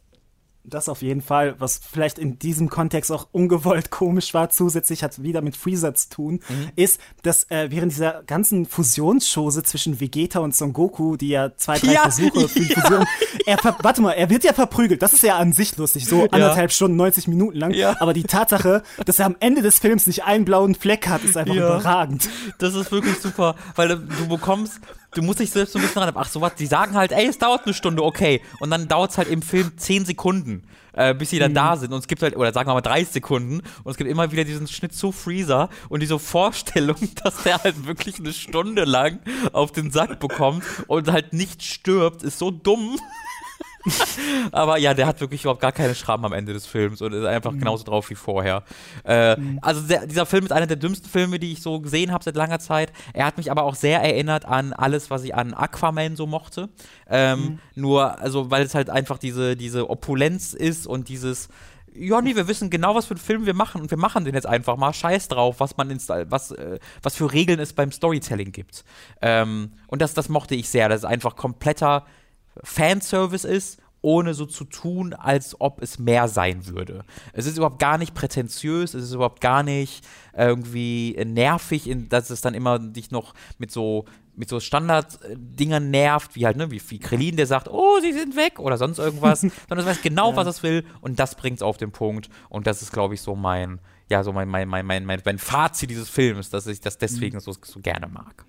Das auf jeden Fall, was vielleicht in diesem Kontext auch ungewollt komisch war, zusätzlich hat wieder mit Freezer zu tun, mhm. ist, dass äh, während dieser ganzen Fusionschose zwischen Vegeta und Son Goku, die ja zwei, drei ja, Versuche für die Fusion, er warte mal, er wird ja verprügelt, das ist ja an sich lustig, so anderthalb ja. Stunden, 90 Minuten lang, ja. aber die Tatsache, dass er am Ende des Films nicht einen blauen Fleck hat, ist einfach überragend. Das ist wirklich super, weil du bekommst du musst dich selbst so ein bisschen ran. Ach so was, die sagen halt, ey, es dauert eine Stunde, okay. Und dann dauert es halt im Film 10 Sekunden, äh, bis sie dann mhm. da sind. Und es gibt halt, oder sagen wir mal 30 Sekunden. Und es gibt immer wieder diesen Schnitt zu Freezer und diese Vorstellung, dass der halt wirklich eine Stunde lang auf den Sack bekommt und halt nicht stirbt, ist so dumm. Aber ja, der hat wirklich überhaupt gar keine Schramm am Ende des Films und ist einfach mhm. genauso drauf wie vorher. Äh, mhm. Also der, dieser Film ist einer der dümmsten Filme, die ich so gesehen habe seit langer Zeit. Er hat mich aber auch sehr erinnert an alles, was ich an Aquaman so mochte. Ähm, mhm. Nur, also weil es halt einfach diese, diese Opulenz ist und dieses ja, nee, wir wissen genau, was für einen Film wir machen und wir machen den jetzt einfach mal. Scheiß drauf, was man was, äh, was für Regeln es beim Storytelling gibt. Ähm, und das, das mochte ich sehr, dass es einfach kompletter Fanservice ist, ohne so zu tun, als ob es mehr sein würde. Es ist überhaupt gar nicht prätentiös, es ist überhaupt gar nicht irgendwie nervig, in, dass es dann immer dich noch mit so mit so Standarddingern nervt, wie halt, ne, wie, wie Krillin, der sagt, oh, sie sind weg oder sonst irgendwas, sondern es weiß genau, ja. was es will und das bringt es auf den Punkt und das ist, glaube ich, so mein, ja, so mein, mein, mein, mein, mein, mein Fazit dieses Films, dass ich das deswegen mhm. so, so gerne mag.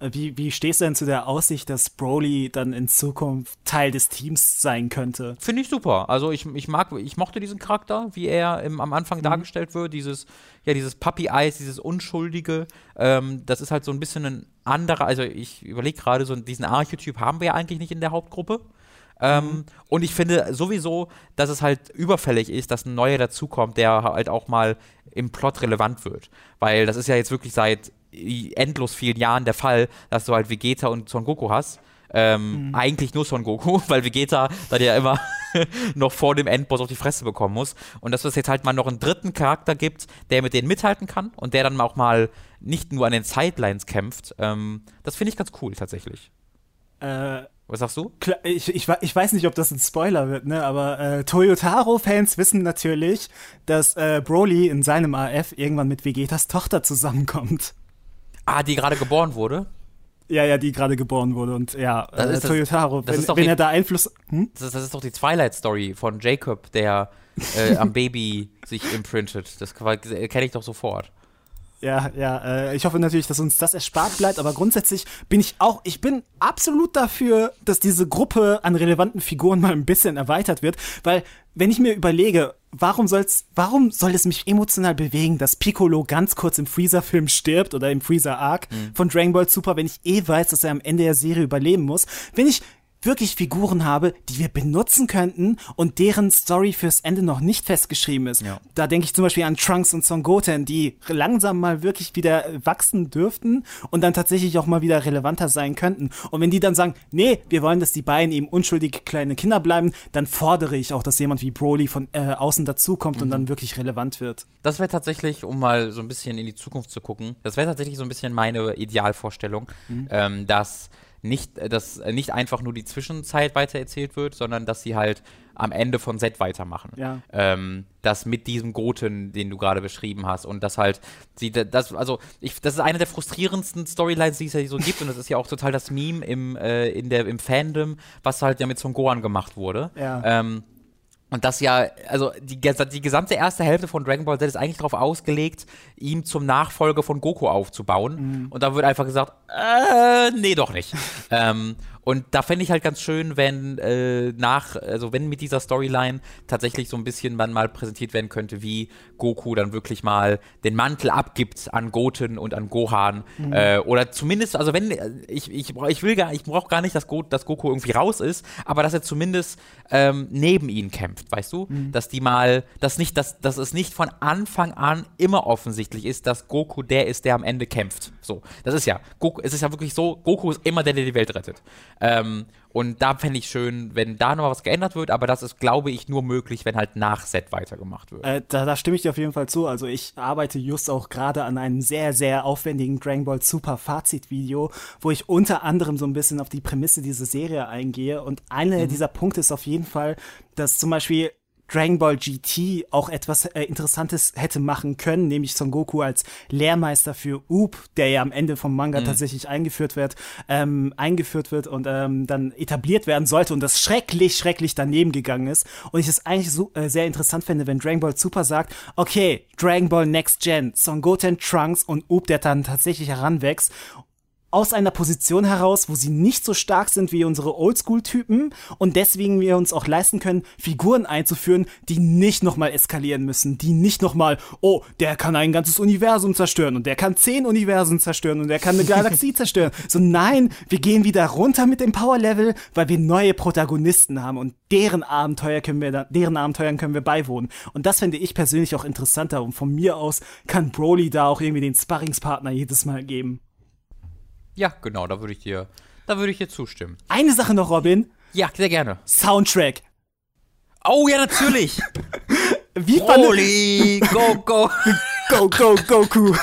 Wie, wie stehst du denn zu der Aussicht, dass Broly dann in Zukunft Teil des Teams sein könnte? Finde ich super. Also ich, ich mag, ich mochte diesen Charakter, wie er im, am Anfang mhm. dargestellt wird, dieses, ja, dieses Puppy-Eyes, dieses Unschuldige. Ähm, das ist halt so ein bisschen ein anderer, also ich überlege gerade, so diesen Archetyp haben wir ja eigentlich nicht in der Hauptgruppe. Ähm, mhm. Und ich finde sowieso, dass es halt überfällig ist, dass ein neuer dazukommt, der halt auch mal im Plot relevant wird. Weil das ist ja jetzt wirklich seit endlos vielen Jahren der Fall, dass du halt Vegeta und Son Goku hast. Ähm, mhm. Eigentlich nur Son Goku, weil Vegeta dann ja immer noch vor dem Endboss auf die Fresse bekommen muss. Und dass es jetzt halt mal noch einen dritten Charakter gibt, der mit denen mithalten kann und der dann auch mal nicht nur an den Sidelines kämpft, ähm, das finde ich ganz cool tatsächlich. Äh, Was sagst du? Ich, ich, ich, weiß nicht, ob das ein Spoiler wird, ne? aber äh, Toyotaro-Fans wissen natürlich, dass äh, Broly in seinem AF irgendwann mit Vegetas Tochter zusammenkommt. Ah, die gerade geboren wurde? Ja, ja, die gerade geboren wurde und ja, äh, Toyotaro, wenn, wenn die, er da Einfluss. Hm? Das, ist, das, ist, doch die Twilight-Story von Jacob, der äh, am Baby sich imprintet. Das kenne ich doch sofort. Ja, ja, äh, ich hoffe natürlich, dass uns das erspart bleibt, aber grundsätzlich bin ich auch, ich bin absolut dafür, dass diese Gruppe an relevanten Figuren mal ein bisschen erweitert wird, weil wenn ich mir überlege, warum soll's, warum soll es mich emotional bewegen, dass Piccolo ganz kurz im Freezer-Film stirbt oder im Freezer-Arc mhm. von Dragon Ball Super, wenn ich eh weiß, dass er am Ende der Serie überleben muss? Wenn ich wirklich Figuren habe, die wir benutzen könnten und deren Story fürs Ende noch nicht festgeschrieben ist. Ja. Da denke ich zum Beispiel an Trunks und Son Goten, die langsam mal wirklich wieder wachsen dürften und dann tatsächlich auch mal wieder relevanter sein könnten. Und wenn die dann sagen, nee, wir wollen, dass die beiden eben unschuldige kleine Kinder bleiben, dann fordere ich auch, dass jemand wie Broly von äh, außen dazukommt mhm. und dann wirklich relevant wird. Das wäre tatsächlich, um mal so ein bisschen in die Zukunft zu gucken, das wäre tatsächlich so ein bisschen meine Idealvorstellung, mhm. ähm, dass nicht, äh, dass äh, nicht einfach nur die Zwischenzeit weitererzählt wird, sondern dass sie halt am Ende von Set weitermachen. Ja. Ähm, das mit diesem Goten, den du gerade beschrieben hast. Und das halt, sie, das, also, ich, das ist eine der frustrierendsten Storylines, die es ja so gibt. Und das ist ja auch total das Meme im, äh, in der, im Fandom, was halt ja mit Son Gohan gemacht wurde. Ja. Ähm, und das ja, also die, die gesamte erste Hälfte von Dragon Ball Z ist eigentlich darauf ausgelegt, ihn zum Nachfolger von Goku aufzubauen. Mhm. Und da wird einfach gesagt, äh, nee, doch nicht. ähm, und da fände ich halt ganz schön, wenn äh, nach, also wenn mit dieser Storyline tatsächlich so ein bisschen man mal präsentiert werden könnte, wie Goku dann wirklich mal den Mantel abgibt an Goten und an Gohan. Mhm. Äh, oder zumindest, also wenn, ich, ich, ich will gar, ich brauche gar nicht, dass, Go, dass Goku irgendwie raus ist, aber dass er zumindest ähm, neben ihnen kämpft, weißt du? Mhm. Dass die mal, dass nicht, dass, dass es nicht von Anfang an immer offensichtlich ist, dass Goku der ist, der am Ende kämpft. So, das ist ja, Goku, es ist ja wirklich so, Goku ist immer der, der die Welt rettet. Ähm, und da fände ich schön, wenn da noch was geändert wird, aber das ist, glaube ich, nur möglich, wenn halt nach Set weitergemacht wird. Äh, da, da stimme ich dir auf jeden Fall zu. Also ich arbeite just auch gerade an einem sehr, sehr aufwendigen Dragon Ball Super Fazit-Video, wo ich unter anderem so ein bisschen auf die Prämisse dieser Serie eingehe. Und einer mhm. dieser Punkte ist auf jeden Fall, dass zum Beispiel Dragon Ball GT auch etwas äh, Interessantes hätte machen können, nämlich Son Goku als Lehrmeister für Up, der ja am Ende vom Manga mhm. tatsächlich eingeführt wird, ähm, eingeführt wird und ähm, dann etabliert werden sollte und das schrecklich, schrecklich daneben gegangen ist. Und ich es eigentlich so äh, sehr interessant fände, wenn Dragon Ball Super sagt, okay, Dragon Ball Next Gen, Son Goten, Trunks und Up, der dann tatsächlich heranwächst aus einer Position heraus, wo sie nicht so stark sind wie unsere Oldschool-Typen und deswegen wir uns auch leisten können, Figuren einzuführen, die nicht nochmal eskalieren müssen, die nicht nochmal, oh, der kann ein ganzes Universum zerstören und der kann zehn Universen zerstören und der kann eine Galaxie zerstören. So nein, wir gehen wieder runter mit dem Power-Level, weil wir neue Protagonisten haben und deren Abenteuer können wir, deren Abenteuern können wir beiwohnen. Und das finde ich persönlich auch interessanter und von mir aus kann Broly da auch irgendwie den Sparringspartner jedes Mal geben. Ja, genau, da würde ich dir, da würde ich dir zustimmen. Eine Sache noch, Robin. Ja, sehr gerne. Soundtrack. Oh ja, natürlich. Wie Holy, go, go. go, go, Goku.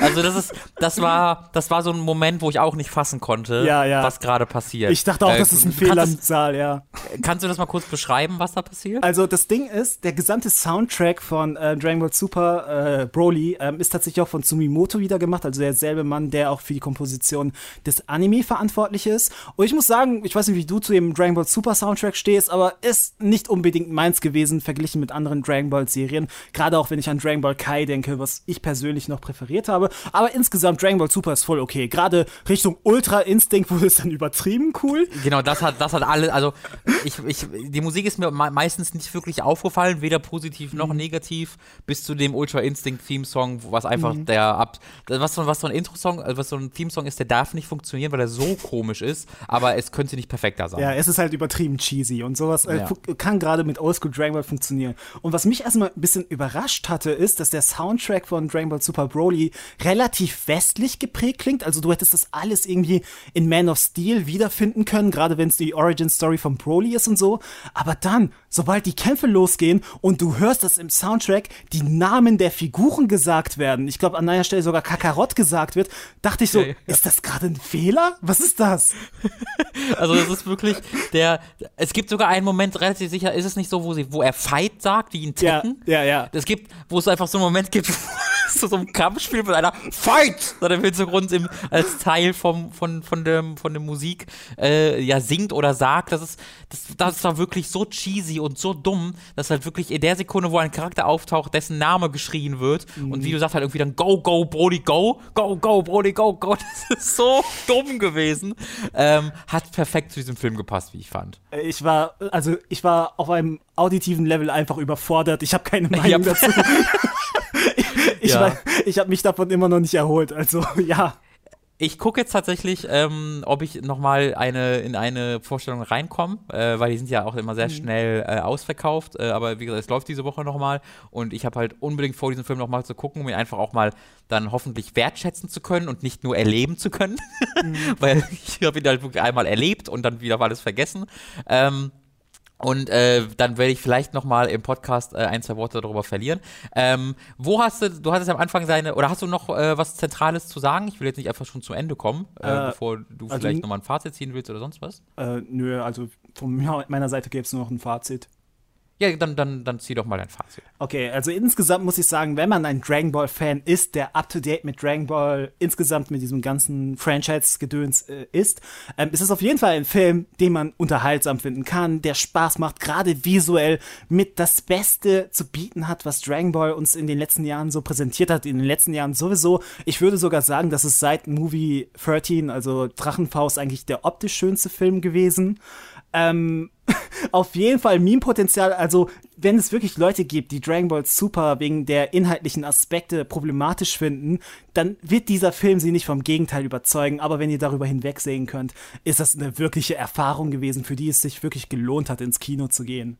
Also das ist, das war, das war so ein Moment, wo ich auch nicht fassen konnte, ja, ja. was gerade passiert. Ich dachte auch, äh, das ist ein Fehler im Saal, ja. Kannst du das mal kurz beschreiben, was da passiert? Also das Ding ist, der gesamte Soundtrack von äh, Dragon Ball Super äh, Broly ähm, ist tatsächlich auch von Sumimoto wieder gemacht, also derselbe Mann, der auch für die Komposition des Anime verantwortlich ist. Und ich muss sagen, ich weiß nicht, wie du zu dem Dragon Ball Super Soundtrack stehst, aber ist nicht unbedingt meins gewesen, verglichen mit anderen Dragon Ball Serien. Gerade auch wenn ich an Dragon Ball Kai denke, was ich persönlich noch präferiert habe habe. Aber insgesamt Dragon Ball Super ist voll okay. Gerade Richtung Ultra Instinct wurde es dann übertrieben cool. Genau, das hat, das hat alle, also ich, ich, die Musik ist mir meistens nicht wirklich aufgefallen, weder positiv noch mhm. negativ, bis zu dem Ultra Instinct Theme Song, was einfach mhm. der ab, was so, was so ein Intro-Song, äh, was so ein Theme Song ist, der darf nicht funktionieren, weil er so komisch ist, aber es könnte nicht perfekter sein. Ja, es ist halt übertrieben cheesy und sowas äh, ja. kann gerade mit Oldschool Dragon Ball funktionieren. Und was mich erstmal ein bisschen überrascht hatte, ist, dass der Soundtrack von Dragon Ball Super Broly relativ westlich geprägt klingt. Also du hättest das alles irgendwie in Man of Steel wiederfinden können, gerade wenn es die Origin Story von Broly ist und so. Aber dann, sobald die Kämpfe losgehen und du hörst, dass im Soundtrack die Namen der Figuren gesagt werden, ich glaube an einer Stelle sogar Kakarott gesagt wird, dachte ich so, ja, ja. ist das gerade ein Fehler? Was ist das? also das ist wirklich der, es gibt sogar einen Moment, relativ sicher, ist es nicht so, wo, sie, wo er Fight sagt, wie in Tekken? Ja, ja, ja. Es gibt, wo es einfach so einen Moment gibt, zu so einem Kampfspiel mit einer Fight dann im Hintergrund im, als Teil vom, von, von, dem, von der Musik äh, ja singt oder sagt. Das ist, das, das war wirklich so cheesy und so dumm, dass halt wirklich in der Sekunde, wo ein Charakter auftaucht, dessen Name geschrien wird mhm. und wie du sagst, halt irgendwie dann Go, Go, Brody, Go, Go, Go, Brody, Go, Go. Das ist so dumm gewesen. Ähm, hat perfekt zu diesem Film gepasst, wie ich fand. Ich war, also ich war auf einem auditiven Level einfach überfordert. Ich habe keine Meinung ja. dazu. ich ja. ich habe mich davon immer noch nicht erholt. Also ja. Ich gucke jetzt tatsächlich, ähm, ob ich nochmal eine, in eine Vorstellung reinkomme, äh, weil die sind ja auch immer sehr mhm. schnell äh, ausverkauft. Äh, aber wie gesagt, es läuft diese Woche nochmal und ich habe halt unbedingt vor, diesen Film nochmal zu gucken, um ihn einfach auch mal dann hoffentlich wertschätzen zu können und nicht nur erleben zu können. Mhm. weil ich habe ihn halt wirklich einmal erlebt und dann wieder alles vergessen. Ähm, und äh, dann werde ich vielleicht nochmal im Podcast äh, ein, zwei Worte darüber verlieren. Ähm, wo hast du, du hattest am Anfang seine, oder hast du noch äh, was Zentrales zu sagen? Ich will jetzt nicht einfach schon zum Ende kommen, äh, äh, bevor du also, vielleicht nochmal ein Fazit ziehen willst oder sonst was. Äh, nö, also von meiner Seite gäbe es nur noch ein Fazit. Ja, dann, dann, dann zieh doch mal dein Fazit. Okay, also insgesamt muss ich sagen, wenn man ein Dragon Ball Fan ist, der up to date mit Dragon Ball insgesamt mit diesem ganzen Franchise-Gedöns äh, ist, ähm, ist es auf jeden Fall ein Film, den man unterhaltsam finden kann, der Spaß macht, gerade visuell mit das Beste zu bieten hat, was Dragon Ball uns in den letzten Jahren so präsentiert hat, in den letzten Jahren sowieso. Ich würde sogar sagen, dass es seit Movie 13, also Drachenfaust, eigentlich der optisch schönste Film gewesen. Ähm, auf jeden Fall Meme-Potenzial. Also, wenn es wirklich Leute gibt, die Dragon Ball Super wegen der inhaltlichen Aspekte problematisch finden, dann wird dieser Film sie nicht vom Gegenteil überzeugen. Aber wenn ihr darüber hinwegsehen könnt, ist das eine wirkliche Erfahrung gewesen, für die es sich wirklich gelohnt hat, ins Kino zu gehen.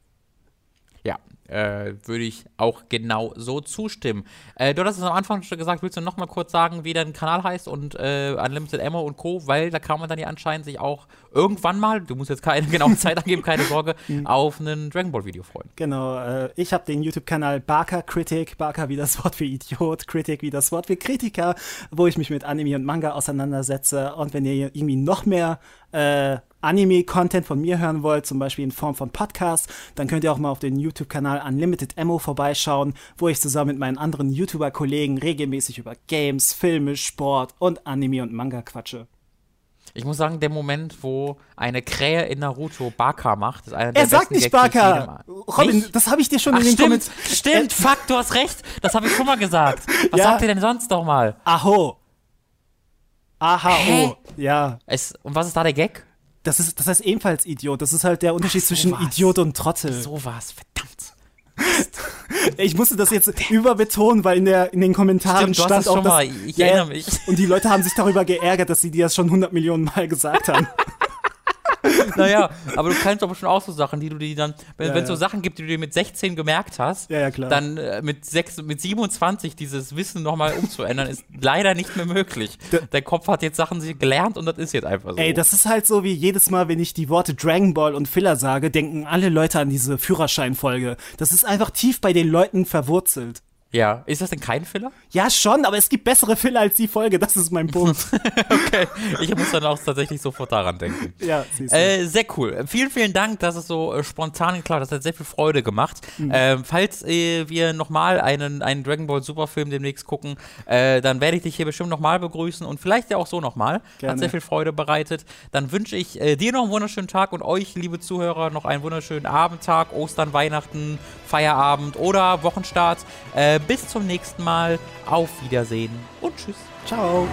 Ja, äh, würde ich auch genau so zustimmen. Äh, du hast es am Anfang schon gesagt, willst du noch mal kurz sagen, wie dein Kanal heißt und äh, Unlimited Ammo und Co., weil da kann man dann ja anscheinend sich auch irgendwann mal, du musst jetzt keine genaue Zeit angeben, keine Sorge, auf ein Dragon Ball Video freuen. Genau, äh, ich habe den YouTube-Kanal Barker Critic, Barker wie das Wort für Idiot, Critic wie das Wort für Kritiker, wo ich mich mit Anime und Manga auseinandersetze und wenn ihr irgendwie noch mehr äh, Anime-Content von mir hören wollt, zum Beispiel in Form von Podcasts, dann könnt ihr auch mal auf den YouTube-Kanal Unlimited Ammo vorbeischauen, wo ich zusammen mit meinen anderen YouTuber-Kollegen regelmäßig über Games, Filme, Sport und Anime und Manga quatsche. Ich muss sagen, der Moment, wo eine Krähe in Naruto Baka macht, ist einer der Er sagt nicht Baka! Robin, Nicht? das habe ich dir schon Ach, in den stimmt, stimmt, fuck, du hast recht. Das habe ich schon mal gesagt. Was Ja. sagt ihr denn sonst noch mal? Aho. Aha, oh. Ja. Es, und was ist da der Gag? Das, ist, das heißt ebenfalls Idiot. Das ist halt der Unterschied Ach, zwischen sowas. Idiot und Trottel. Sowas, verdammt. Ich musste das jetzt überbetonen, weil in, der, in den Kommentaren Stimmt, stand das auch, mal. Ich erinnere mich. Und die Leute haben sich darüber geärgert, dass sie dir das schon 100 Millionen Mal gesagt haben. Naja, aber du kennst aber schon auch so Sachen, die du dir dann, wenn Ja, es so ja. Sachen gibt, die du dir mit 16 gemerkt hast, Ja, dann äh, mit, sechs, mit 27 dieses Wissen nochmal umzuändern, ist leider nicht mehr möglich. Da- Der Kopf hat jetzt Sachen gelernt und das ist jetzt einfach so. Ey, das ist halt so wie jedes Mal, wenn ich die Worte Dragon Ball und Filler sage, denken alle Leute an diese Führerscheinfolge. Das ist einfach tief bei den Leuten verwurzelt. Ja, ist das denn kein Filler? Ja, schon, aber es gibt bessere Filler als die Folge, das ist mein Punkt. Okay, ich muss dann auch tatsächlich sofort daran denken. ja, siehst du. Äh, sehr cool. Vielen, vielen Dank, dass es so äh, spontan hat. Das hat sehr viel Freude gemacht. Mhm. Ähm, falls äh, wir nochmal einen, einen Dragon Ball Superfilm demnächst gucken, äh, dann werde ich dich hier bestimmt nochmal begrüßen und vielleicht ja auch so nochmal. Hat sehr viel Freude bereitet. Dann wünsche ich äh, dir noch einen wunderschönen Tag und euch, liebe Zuhörer, noch einen wunderschönen Abendtag, Ostern, Weihnachten, Feierabend oder Wochenstart. Äh, äh, bis zum nächsten Mal. Auf Wiedersehen und tschüss. Ciao.